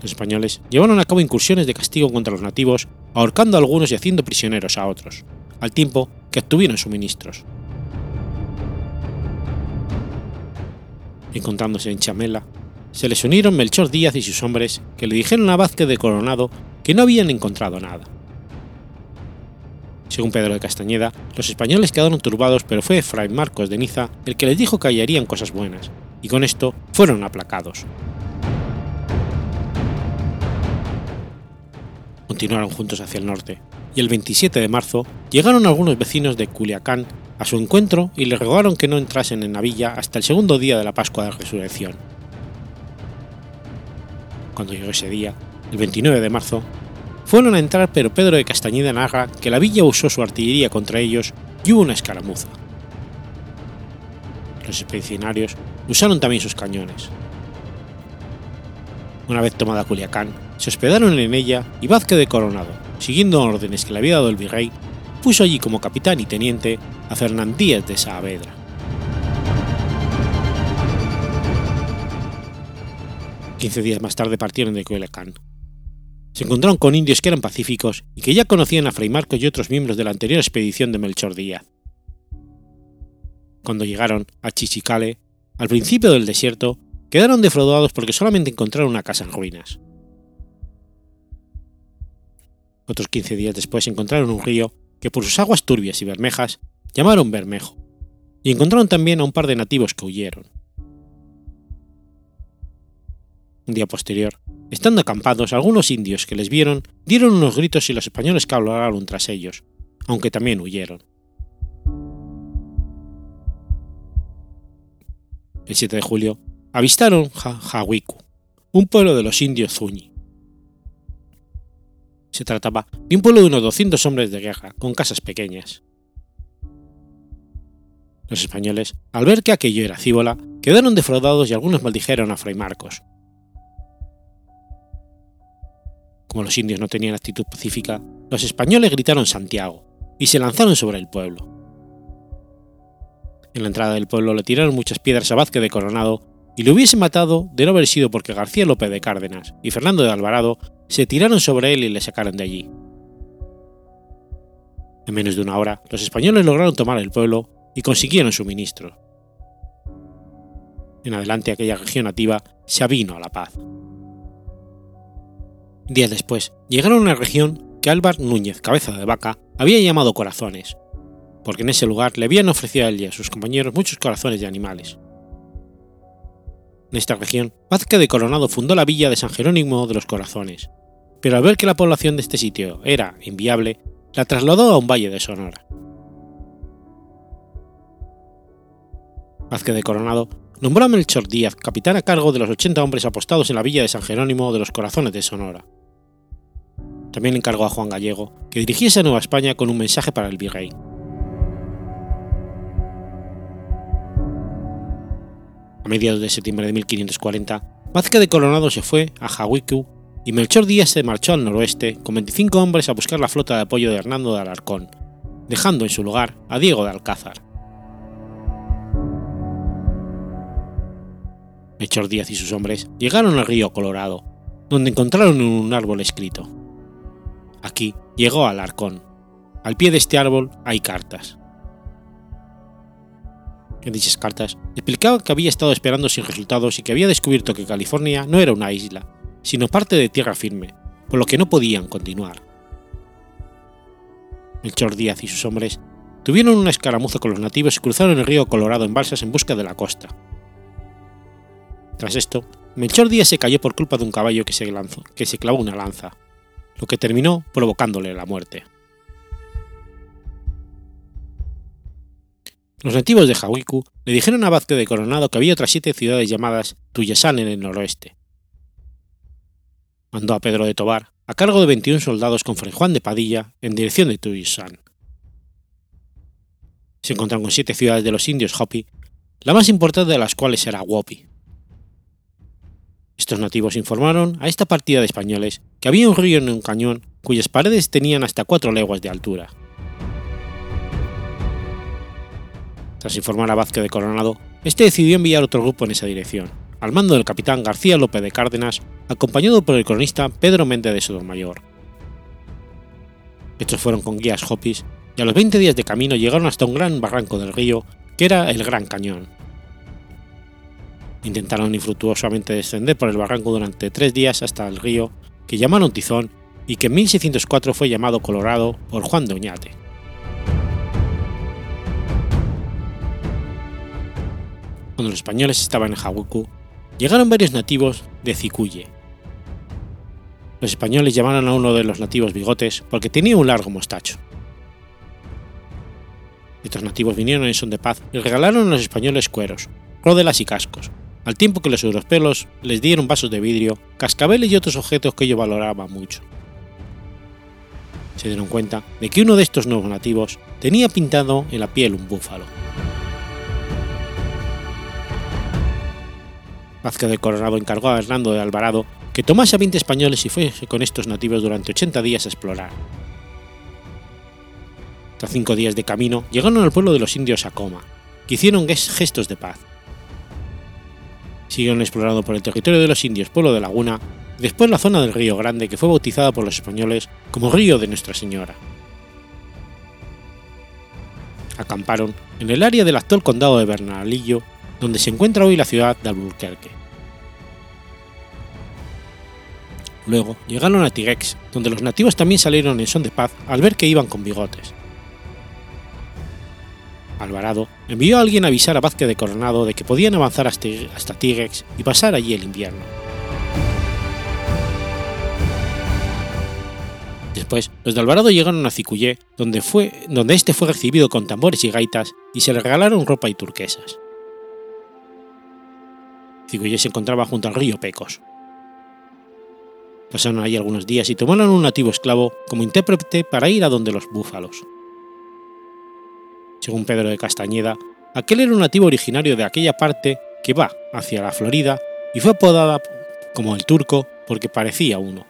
S2: Los españoles llevaron a cabo incursiones de castigo contra los nativos, ahorcando a algunos y haciendo prisioneros a otros, al tiempo que obtuvieron suministros. Encontrándose en Chamela, se les unieron Melchor Díaz y sus hombres, que le dijeron a Vázquez de Coronado que no habían encontrado nada. Según Pedro de Castañeda, los españoles quedaron turbados, pero fue Fray Marcos de Niza el que les dijo que hallarían cosas buenas, y con esto fueron aplacados. Continuaron juntos hacia el norte, y el 27 de marzo llegaron algunos vecinos de Culiacán a su encuentro y le rogaron que no entrasen en Navilla hasta el segundo día de la Pascua de Resurrección. Cuando llegó ese día, el 29 de marzo, fueron a entrar pero Pedro de Castañeda narra que la villa usó su artillería contra ellos y hubo una escaramuza. Los expedicionarios usaron también sus cañones. Una vez tomada Culiacán, se hospedaron en ella y Vázquez de Coronado, siguiendo órdenes que le había dado el virrey, puso allí como capitán y teniente a Fernán Díaz de Saavedra. Quince días más tarde partieron de Culiacán. Se encontraron con indios que eran pacíficos y que ya conocían a Fray Marcos y otros miembros de la anterior expedición de Melchor Díaz. Cuando llegaron a Chichicale, al principio del desierto, quedaron defraudados porque solamente encontraron una casa en ruinas. Otros 15 días después encontraron un río que por sus aguas turbias y bermejas llamaron Bermejo, y encontraron también a un par de nativos que huyeron. Un día posterior, estando acampados, algunos indios que les vieron dieron unos gritos y los españoles cabalgaron tras ellos, aunque también huyeron. El 7 de julio avistaron Jahuicu, un pueblo de los indios Zuñi. Se trataba de un pueblo de unos 200 hombres de guerra, con casas pequeñas. Los españoles, al ver que aquello era cíbola, quedaron defraudados y algunos maldijeron a Fray Marcos. Como los indios no tenían actitud pacífica, los españoles gritaron Santiago y se lanzaron sobre el pueblo. En la entrada del pueblo le tiraron muchas piedras a Vázquez de Coronado y lo hubiese matado de no haber sido porque García López de Cárdenas y Fernando de Alvarado se tiraron sobre él y le sacaron de allí. En menos de una hora, los españoles lograron tomar el pueblo y consiguieron suministros. En adelante aquella región nativa se avino a la paz. Días después, llegaron a una región que Álvar Núñez Cabeza de Vaca había llamado Corazones, porque en ese lugar le habían ofrecido a él y a sus compañeros muchos corazones de animales. En esta región, Vázquez de Coronado fundó la villa de San Jerónimo de los Corazones, pero al ver que la población de este sitio era inviable, la trasladó a un valle de Sonora. Vázquez de Coronado nombró a Melchor Díaz capitán a cargo de los 80 hombres apostados en la villa de San Jerónimo de los Corazones de Sonora. También encargó a Juan Gallego que dirigiese a Nueva España con un mensaje para el virrey. A mediados de septiembre de 1540, Vázquez de Coronado se fue a Jahuicu y Melchor Díaz se marchó al noroeste con 25 hombres a buscar la flota de apoyo de Hernando de Alarcón, dejando en su lugar a Diego de Alcázar. Melchor Díaz y sus hombres llegaron al río Colorado, donde encontraron un árbol escrito. Aquí llegó Alarcón. Al pie de este árbol hay cartas. En dichas cartas explicaba que había estado esperando sin resultados y que había descubierto que California no era una isla, sino parte de tierra firme, por lo que no podían continuar. Melchor Díaz y sus hombres tuvieron una escaramuza con los nativos y cruzaron el río Colorado en balsas en busca de la costa. Tras esto, Melchor Díaz se cayó por culpa de un caballo que se, lanzó, que se clavó una lanza, lo que terminó provocándole la muerte. Los nativos de Jahuicu le dijeron a Vázquez de Coronado que había otras siete ciudades llamadas Tuyesán en el noroeste. Mandó a Pedro de Tobar, a cargo de 21 soldados con Fray Juan de Padilla, en dirección de Tuyesán. Se encontraron con siete ciudades de los indios Hopi, la más importante de las cuales era Wopi. Estos nativos informaron a esta partida de españoles que había un río en un cañón cuyas paredes tenían hasta cuatro leguas de altura. Tras informar a Vázquez de Coronado, este decidió enviar otro grupo en esa dirección, al mando del capitán García López de Cárdenas, acompañado por el cronista Pedro Méndez de Sotomayor. Estos fueron con guías hopis y a los 20 días de camino llegaron hasta un gran barranco del río, que era el Gran Cañón. Intentaron infructuosamente descender por el barranco durante tres días hasta el río, que llamaron Tizón y que en 1604 fue llamado Colorado por Juan de Oñate. cuando los españoles estaban en Jahuicu, llegaron varios nativos de Cicuye. Los españoles llamaron a uno de los nativos bigotes porque tenía un largo mostacho. Estos nativos vinieron en son de paz y regalaron a los españoles cueros, rodelas y cascos, al tiempo que los europeos les dieron vasos de vidrio, cascabeles y otros objetos que ellos valoraban mucho. Se dieron cuenta de que uno de estos nuevos nativos tenía pintado en la piel un búfalo. Vázquez de Coronado encargó a Hernando de Alvarado que tomase a 20 españoles y fuese con estos nativos durante 80 días a explorar. Tras cinco días de camino, llegaron al pueblo de los indios Acoma, que hicieron gestos de paz. Siguieron explorando por el territorio de los indios Pueblo de Laguna después la zona del Río Grande que fue bautizada por los españoles como Río de Nuestra Señora. Acamparon en el área del actual condado de Bernalillo, donde se encuentra hoy la ciudad de Albuquerque. Luego llegaron a Tigex, donde los nativos también salieron en son de paz al ver que iban con bigotes. Alvarado envió a alguien a avisar a Vázquez de Coronado de que podían avanzar hasta Tigex y pasar allí el invierno. Después, los de Alvarado llegaron a Cicuyé, donde, fue, donde este fue recibido con tambores y gaitas y se le regalaron ropa y turquesas. Cicuyé se encontraba junto al río Pecos, Pasaron allí algunos días y tomaron un nativo esclavo como intérprete para ir a donde los búfalos. Según Pedro de Castañeda, aquel era un nativo originario de aquella parte que va hacia la Florida y fue apodada como el turco porque parecía uno.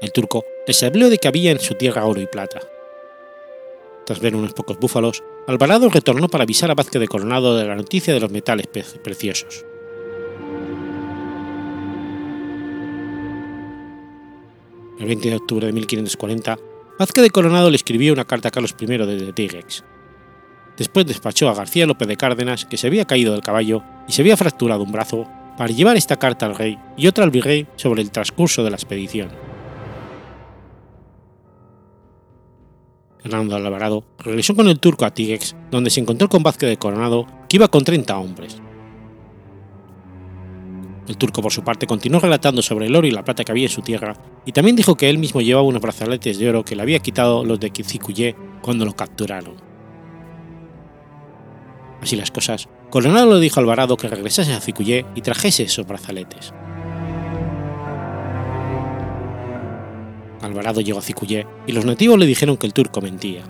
S2: El turco les habló de que había en su tierra oro y plata. Tras ver unos pocos búfalos, Alvarado retornó para avisar a Vázquez de Coronado de la noticia de los metales preciosos. El 20 de octubre de 1540, Vázquez de Coronado le escribió una carta a Carlos I desde Tigrex. Después despachó a García López de Cárdenas, que se había caído del caballo y se había fracturado un brazo, para llevar esta carta al rey y otra al virrey sobre el transcurso de la expedición. Hernando Alvarado regresó con el turco a Tigrex, donde se encontró con Vázquez de Coronado, que iba con 30 hombres. El turco, por su parte, continuó relatando sobre el oro y la plata que había en su tierra, y también dijo que él mismo llevaba unos brazaletes de oro que le había quitado los de Kizikuyé cuando lo capturaron. Así las cosas, Coronado le dijo a Alvarado que regresase a Cicuyé y trajese esos brazaletes. Alvarado llegó a Cicuyé y los nativos le dijeron que el turco mentía.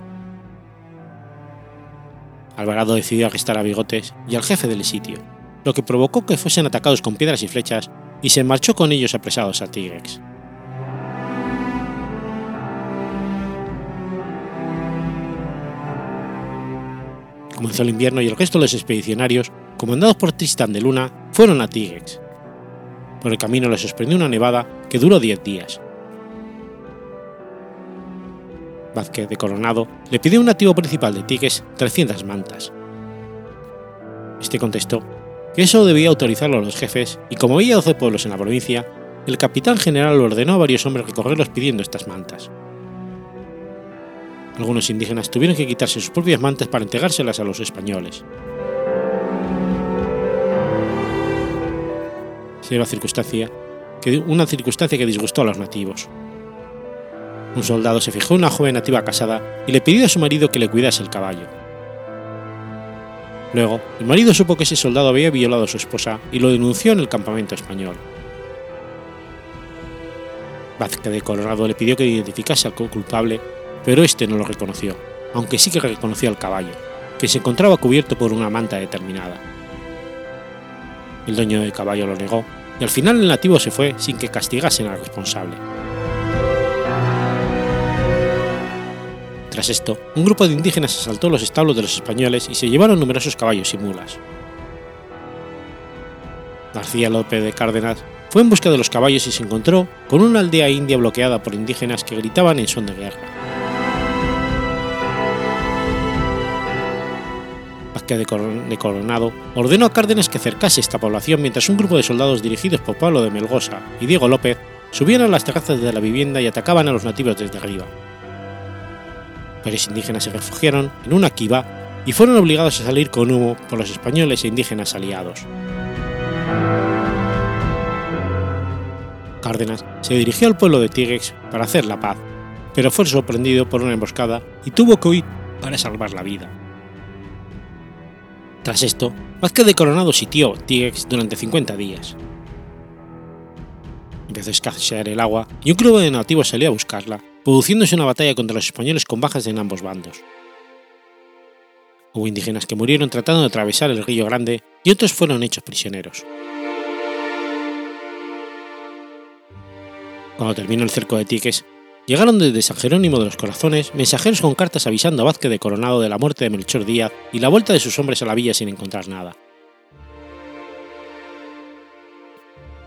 S2: Alvarado decidió arrestar a Bigotes y al jefe del sitio, lo que provocó que fuesen atacados con piedras y flechas y se marchó con ellos apresados a Tigrex. Comenzó el invierno y el resto de los expedicionarios, comandados por Tristan de Luna, fueron a Tigrex. Por el camino les sorprendió una nevada que duró 10 días. Vázquez de Coronado le pidió a un nativo principal de Tigrex 300 mantas. Este contestó que eso debía autorizarlo a los jefes, y como había 12 pueblos en la provincia, el capitán general ordenó a varios hombres recorrerlos pidiendo estas mantas. Algunos indígenas tuvieron que quitarse sus propias mantas para entregárselas a los españoles. Se que, una circunstancia que disgustó a los nativos. Un soldado se fijó en una joven nativa casada y le pidió a su marido que le cuidase el caballo. Luego, el marido supo que ese soldado había violado a su esposa y lo denunció en el campamento español. Vázquez de Colorado le pidió que identificase al culpable, pero este no lo reconoció, aunque sí que reconoció al caballo, que se encontraba cubierto por una manta determinada. El dueño del caballo lo negó, y al final el nativo se fue sin que castigasen al responsable. Tras esto, un grupo de indígenas asaltó los establos de los españoles y se llevaron numerosos caballos y mulas. García López de Cárdenas fue en busca de los caballos y se encontró con una aldea india bloqueada por indígenas que gritaban en son de guerra. Vázquez de Coronado ordenó a Cárdenas que cercase esta población mientras un grupo de soldados dirigidos por Pablo de Melgosa y Diego López subían a las terrazas de la vivienda y atacaban a los nativos desde arriba varios indígenas se refugiaron en una quiva y fueron obligados a salir con humo por los españoles e indígenas aliados. Cárdenas se dirigió al pueblo de Tigrex para hacer la paz, pero fue sorprendido por una emboscada y tuvo que huir para salvar la vida. Tras esto, Vázquez de Coronado sitió Tigrex durante 50 días. Empezó a escasear el agua y un grupo de nativos salió a buscarla, produciéndose una batalla contra los españoles con bajas en ambos bandos. Hubo indígenas que murieron tratando de atravesar el río Grande y otros fueron hechos prisioneros. Cuando terminó el cerco de Tiques, llegaron desde San Jerónimo de los Corazones mensajeros con cartas avisando a Vázquez de Coronado de la muerte de Melchor Díaz y la vuelta de sus hombres a la villa sin encontrar nada.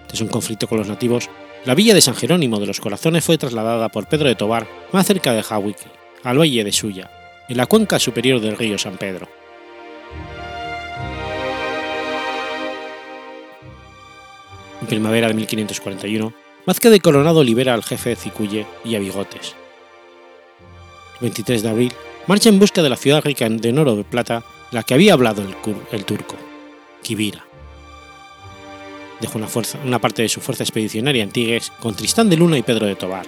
S2: Tras un conflicto con los nativos, la villa de San Jerónimo de los Corazones fue trasladada por Pedro de Tobar más cerca de Hawique, al valle de Suya, en la cuenca superior del río San Pedro. En primavera de 1541, Vázquez de Coronado libera al jefe de Cicuye y a Bigotes. El 23 de abril, marcha en busca de la ciudad rica de oro de plata, la que había hablado el, el turco, Kibira dejó una, fuerza, una parte de su fuerza expedicionaria en Tigres con Tristán de Luna y Pedro de Tobar.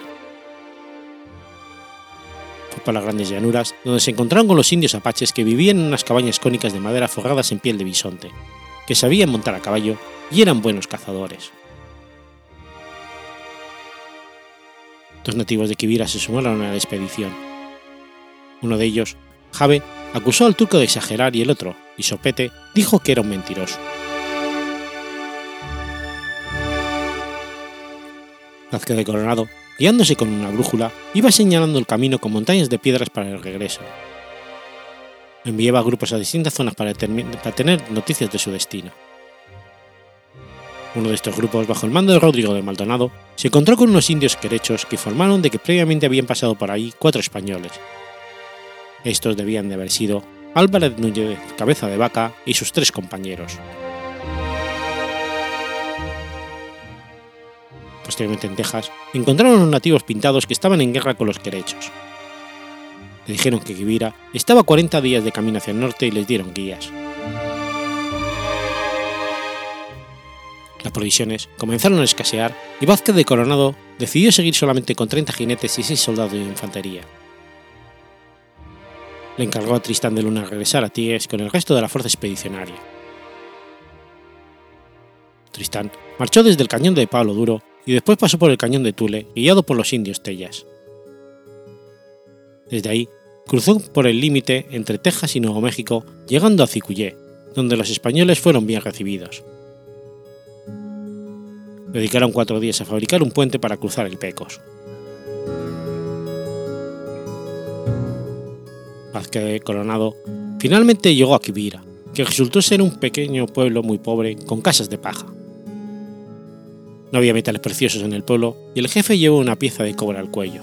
S2: Fue por las grandes llanuras, donde se encontraron con los indios apaches que vivían en unas cabañas cónicas de madera forradas en piel de bisonte, que sabían montar a caballo y eran buenos cazadores. Dos nativos de Kibira se sumaron a la expedición. Uno de ellos, Jave, acusó al turco de exagerar y el otro, Isopete, dijo que era un mentiroso. Vázquez de Coronado, guiándose con una brújula, iba señalando el camino con montañas de piedras para el regreso. Enviaba grupos a distintas zonas para, tener noticias de su destino. Uno de estos grupos, bajo el mando de Rodrigo de Maldonado, se encontró con unos indios querechos que informaron de que previamente habían pasado por ahí cuatro españoles. Estos debían de haber sido Álvarez Núñez Cabeza de Vaca y sus tres compañeros. Posteriormente en Texas, encontraron a unos nativos pintados que estaban en guerra con los querechos. Le dijeron que Kibira estaba a 40 días de camino hacia el norte y les dieron guías. Las provisiones comenzaron a escasear y Vázquez de Coronado decidió seguir solamente con 30 jinetes y 6 soldados de infantería. Le encargó a Tristán de Luna regresar a Tigues con el resto de la fuerza expedicionaria. Tristán marchó desde el cañón de Pablo Duro y después pasó por el cañón de Tule, guiado por los indios Tellas. Desde ahí, cruzó por el límite entre Texas y Nuevo México, llegando a Cicuyé, donde los españoles fueron bien recibidos dedicaron cuatro días a fabricar un puente para cruzar el Pecos. Vázquez Coronado finalmente llegó a Quibira, que resultó ser un pequeño pueblo muy pobre con casas de paja. No había metales preciosos en el pueblo y el jefe llevó una pieza de cobre al cuello.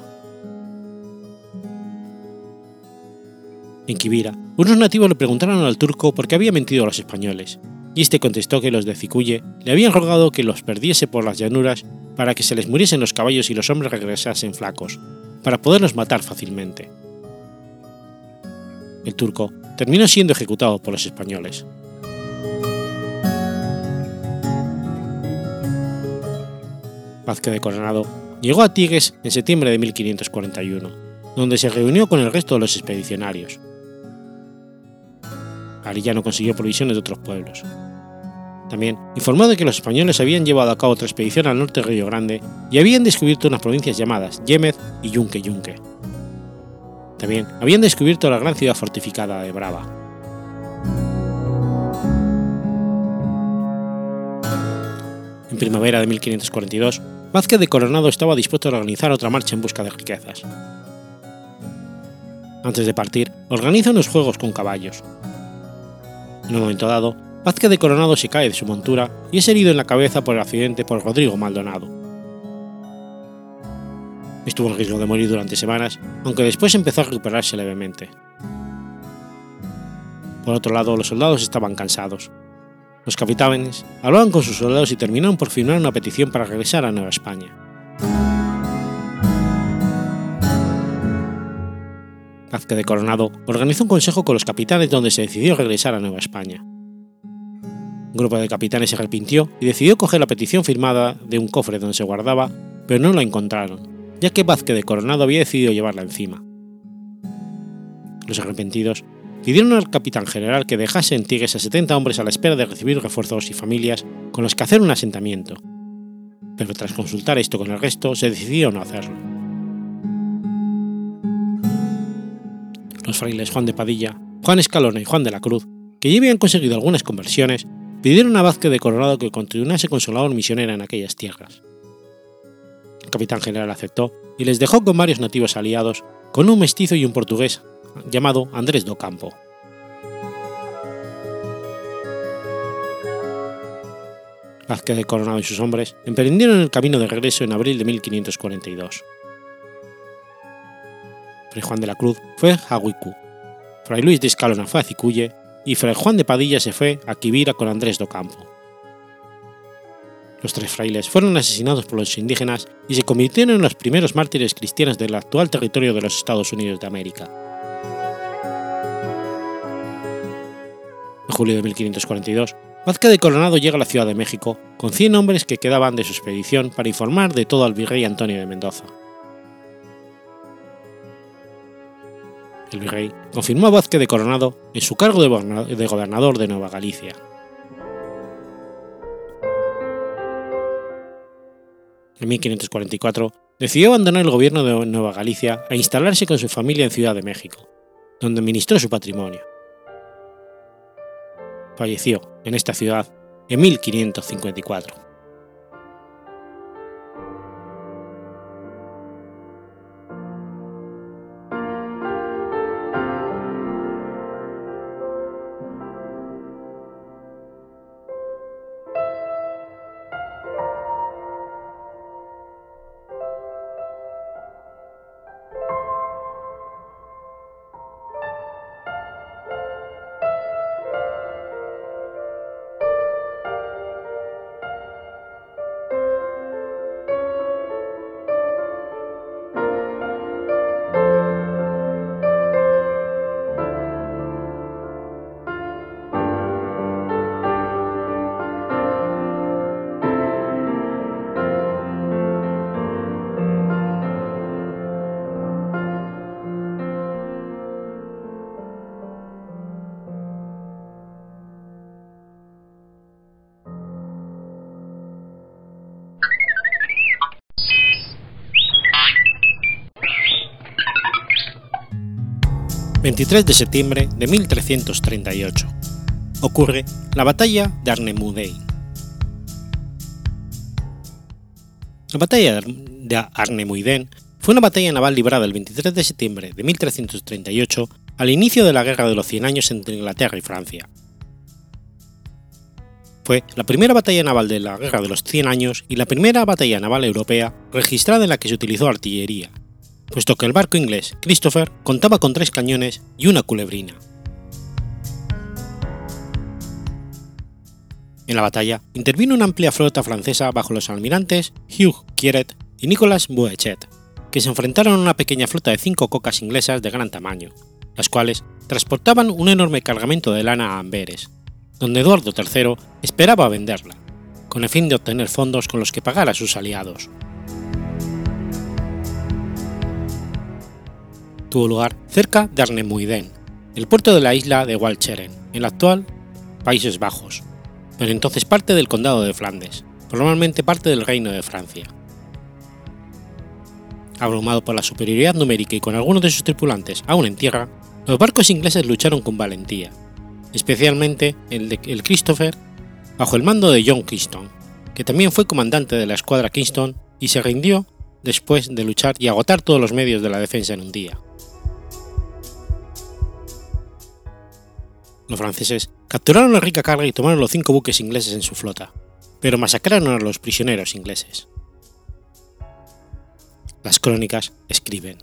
S2: En Quibira, unos nativos le preguntaron al turco por qué había mentido a los españoles y este contestó que los de Cicuye le habían rogado que los perdiese por las llanuras para que se les muriesen los caballos y los hombres regresasen flacos, para poderlos matar fácilmente. El turco terminó siendo ejecutado por los españoles. Vázquez de Coronado llegó a Tigues en septiembre de 1541, donde se reunió con el resto de los expedicionarios. Arillano consiguió provisiones de otros pueblos. También informó de que los españoles habían llevado a cabo otra expedición al norte de Río Grande y habían descubierto unas provincias llamadas Yémez y Yunque Yunque. También habían descubierto la gran ciudad fortificada de Brava. En primavera de 1542, Vázquez de Coronado estaba dispuesto a organizar otra marcha en busca de riquezas. Antes de partir, organiza unos juegos con caballos. En un momento dado, Vázquez de Coronado se cae de su montura y es herido en la cabeza por el accidente por Rodrigo Maldonado. Estuvo en riesgo de morir durante semanas, aunque después empezó a recuperarse levemente. Por otro lado, los soldados estaban cansados. Los capitanes hablaban con sus soldados y terminaron por firmar una petición para regresar a Nueva España. Vázquez de Coronado organizó un consejo con los capitanes donde se decidió regresar a Nueva España. Un grupo de capitanes se arrepintió y decidió coger la petición firmada de un cofre donde se guardaba, pero no la encontraron, ya que Vázquez de Coronado había decidido llevarla encima. Los arrepentidos pidieron al capitán general que dejase en Tigues a 70 hombres a la espera de recibir refuerzos y familias con los que hacer un asentamiento, pero tras consultar esto con el resto se decidió no hacerlo. Los frailes Juan de Padilla, Juan Escalona y Juan de la Cruz, que ya habían conseguido algunas conversiones, pidieron a Vázquez de Coronado que continuase con su labor misionera en aquellas tierras. El capitán general aceptó y les dejó con varios nativos aliados, con un mestizo y un portugués llamado Andrés do Campo. Vázquez de Coronado y sus hombres emprendieron el camino de regreso en abril de 1542. Fray Juan de la Cruz fue a Huicu, Fray Luis de Escalona fue a Cicuye y Fray Juan de Padilla se fue a Quivira con Andrés do Campo. Los tres frailes fueron asesinados por los indígenas y se convirtieron en los primeros mártires cristianos del actual territorio de los Estados Unidos de América. En julio de 1542, Vázquez de Coronado llega a la Ciudad de México con 100 hombres que quedaban de su expedición para informar de todo al virrey Antonio de Mendoza. el virrey confirmó a Vázquez de Coronado en su cargo de gobernador de Nueva Galicia. En 1544 decidió abandonar el gobierno de Nueva Galicia e instalarse con su familia en Ciudad de México, donde administró su patrimonio. Falleció en esta ciudad en 1554. 23 de septiembre de 1338. Ocurre la batalla de Arnemudein. La batalla de Arnemuiden fue una batalla naval librada el 23 de septiembre de 1338 al inicio de la Guerra de los Cien Años entre Inglaterra y Francia. Fue la primera batalla naval de la Guerra de los Cien Años y la primera batalla naval europea registrada en la que se utilizó artillería, puesto que el barco inglés Christopher contaba con tres cañones y una culebrina. En la batalla intervino una amplia flota francesa bajo los almirantes Hugh Quieret y Nicolas Bouechet, que se enfrentaron a una pequeña flota de cinco cocas inglesas de gran tamaño, las cuales transportaban un enorme cargamento de lana a Amberes, donde Eduardo III esperaba venderla, con el fin de obtener fondos con los que pagar a sus aliados. Tuvo lugar cerca de Arnemuiden, el puerto de la isla de Walcheren, en la actual Países Bajos, pero entonces parte del condado de Flandes, formalmente parte del Reino de Francia. Abrumado por la superioridad numérica y con algunos de sus tripulantes aún en tierra, los barcos ingleses lucharon con valentía, especialmente el de Christopher, bajo el mando de John Kingston, que también fue comandante de la escuadra Kingston y se rindió después de luchar y agotar todos los medios de la defensa en un día. Los franceses capturaron la rica carga y tomaron los cinco buques ingleses en su flota, pero masacraron a los prisioneros ingleses. Las crónicas escriben.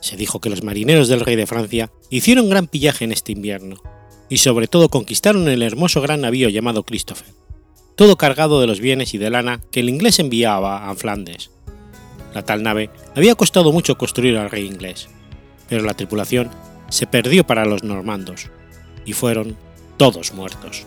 S2: Se dijo que los marineros del rey de Francia hicieron gran pillaje en este invierno, y sobre todo conquistaron el hermoso gran navío llamado Christopher, todo cargado de los bienes y de lana que el inglés enviaba a Flandes. La tal nave había costado mucho construir al rey inglés, pero la tripulación se perdió para los normandos, y fueron todos muertos.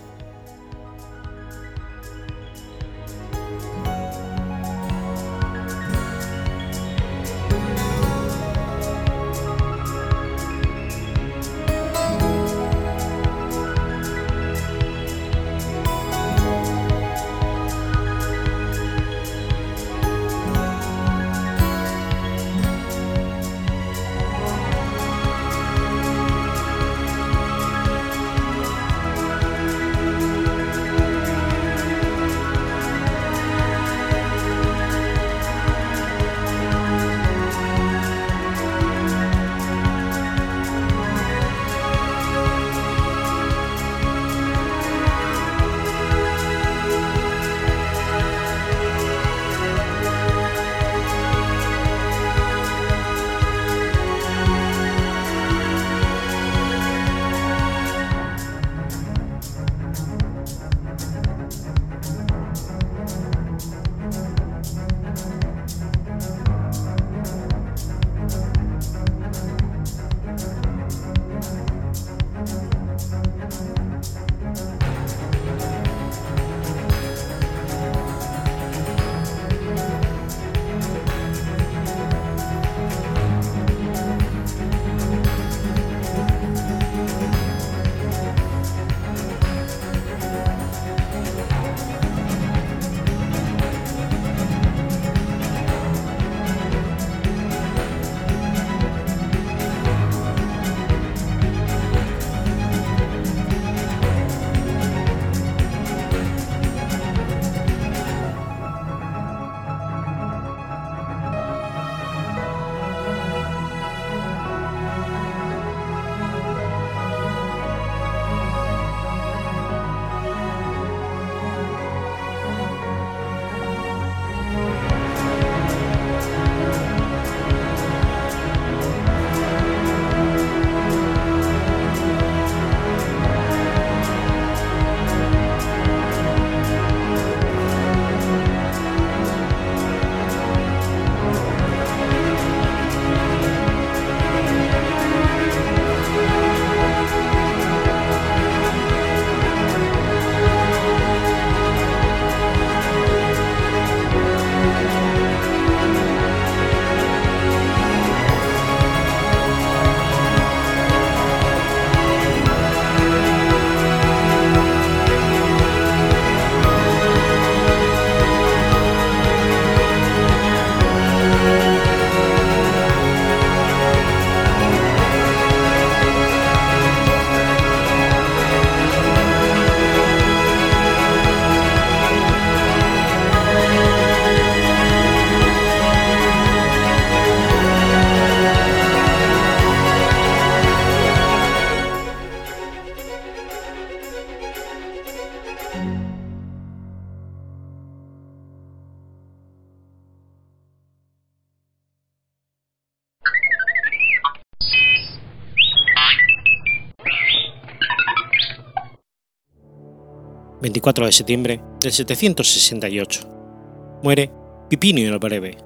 S2: 24 de septiembre del 768. Muere Pipinio el Breve.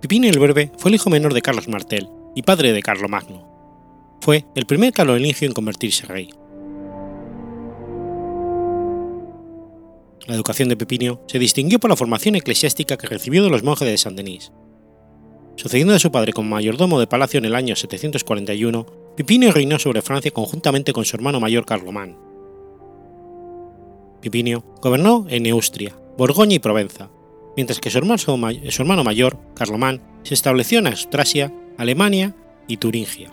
S2: Pipinio el Breve fue el hijo menor de Carlos Martel y padre de Carlomagno. Fue el primer carolingio en convertirse rey. La educación de Pipinio se distinguió por la formación eclesiástica que recibió de los monjes de Saint-Denis. Sucediendo a su padre como mayordomo de palacio en el año 741, Pipinio reinó sobre Francia conjuntamente con su hermano mayor Carlomán. Pipinio gobernó en Neustria, Borgoña y Provenza, mientras que su hermano, mayor, Carlomán, se estableció en Austrasia, Alemania y Turingia.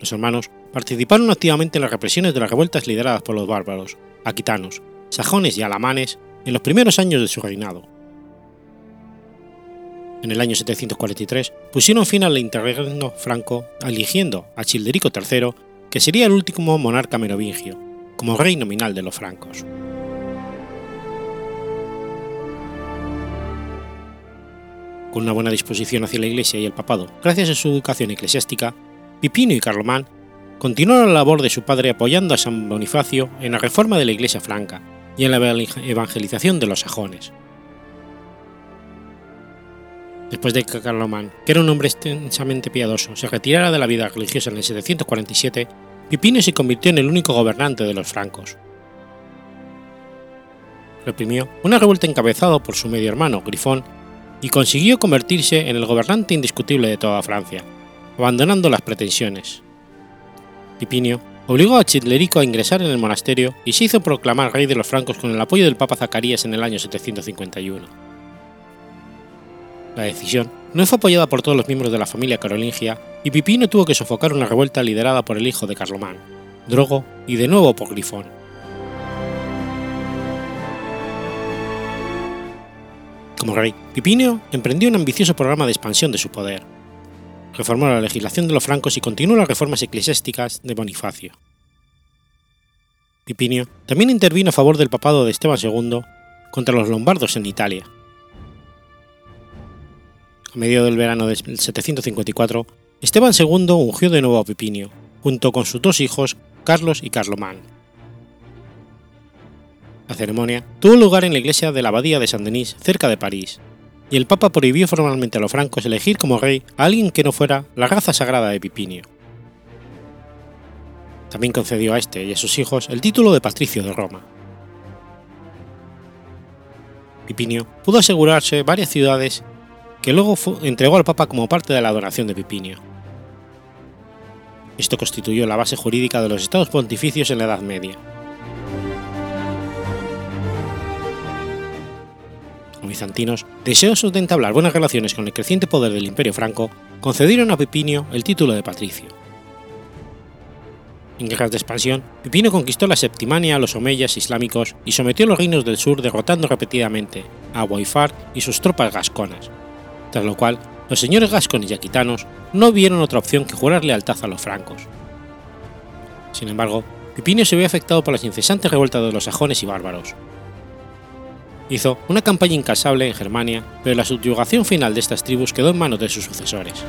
S2: Los hermanos participaron activamente en las represiones de las revueltas lideradas por los bárbaros, aquitanos, sajones y alamanes en los primeros años de su reinado. En el año 743 pusieron fin al interregno franco eligiendo a Childerico III, que sería el último monarca merovingio, como rey nominal de los francos. con una buena disposición hacia la Iglesia y el papado, gracias a su educación eclesiástica, Pipino y Carlomán continuaron la labor de su padre apoyando a San Bonifacio en la reforma de la Iglesia franca y en la evangelización de los sajones. Después de que Carlomán, que era un hombre extensamente piadoso, se retirara de la vida religiosa en el 747, Pipino se convirtió en el único gobernante de los francos. Reprimió una revuelta encabezada por su medio hermano, Grifón, y consiguió convertirse en el gobernante indiscutible de toda Francia, abandonando las pretensiones. Pipinio obligó a Childerico a ingresar en el monasterio y se hizo proclamar rey de los francos con el apoyo del Papa Zacarías en el año 751. La decisión no fue apoyada por todos los miembros de la familia carolingia y Pipino tuvo que sofocar una revuelta liderada por el hijo de Carlomán, Drogo y de nuevo por Grifón. Como rey, Pipinio emprendió un ambicioso programa de expansión de su poder. Reformó la legislación de los francos y continuó las reformas eclesiásticas de Bonifacio. Pipinio también intervino a favor del papado de Esteban II contra los lombardos en Italia. A medio del verano del 754, Esteban II ungió de nuevo a Pipinio, junto con sus dos hijos, Carlos y Carlomán. La ceremonia tuvo lugar en la iglesia de la abadía de Saint-Denis, cerca de París, y el Papa prohibió formalmente a los francos elegir como rey a alguien que no fuera la raza sagrada de Pipinio. También concedió a este y a sus hijos el título de patricio de Roma. Pipinio pudo asegurarse varias ciudades que luego entregó al Papa como parte de la donación de Pipinio. Esto constituyó la base jurídica de los estados pontificios en la Edad Media bizantinos, deseosos de entablar buenas relaciones con el creciente poder del Imperio franco, concedieron a Pipinio el título de patricio. En guerras de expansión, Pipino conquistó la Septimania a los omeyas islámicos y sometió a los reinos del sur derrotando repetidamente a Waifar y sus tropas gasconas, tras lo cual los señores gascones y aquitanos no vieron otra opción que jurar lealtad a los francos. Sin embargo, Pipinio se vio afectado por las incesantes revueltas de los sajones y bárbaros, hizo una campaña incansable en Germania, pero la subyugación final de estas tribus quedó en manos de sus sucesores.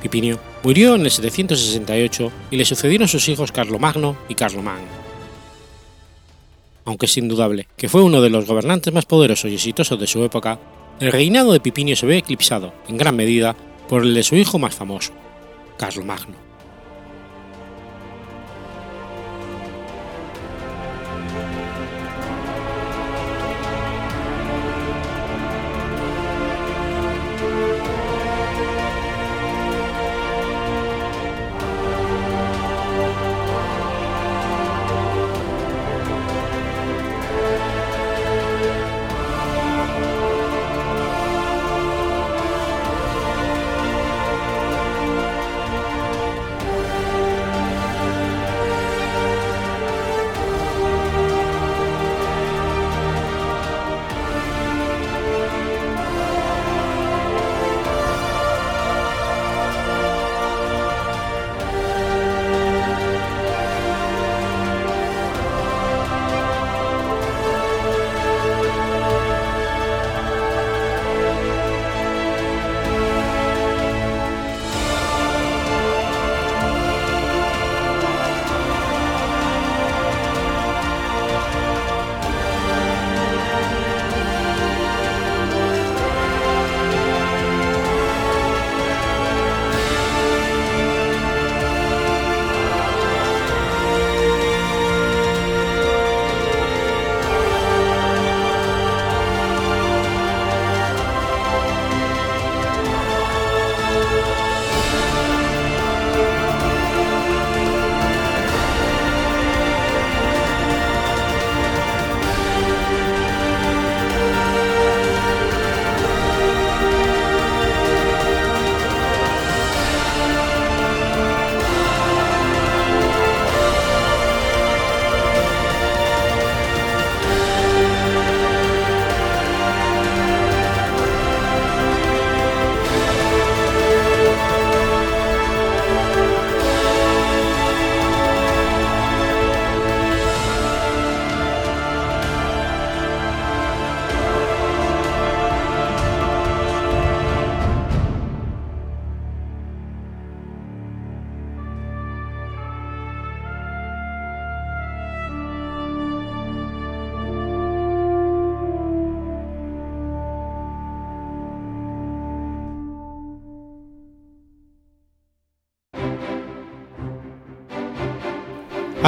S2: Pipinio murió en el 768 y le sucedieron sus hijos Carlomagno y Carlomán. Aunque es indudable que fue uno de los gobernantes más poderosos y exitosos de su época, el reinado de Pipinio se ve eclipsado, en gran medida, por el de su hijo más famoso, Carlomagno.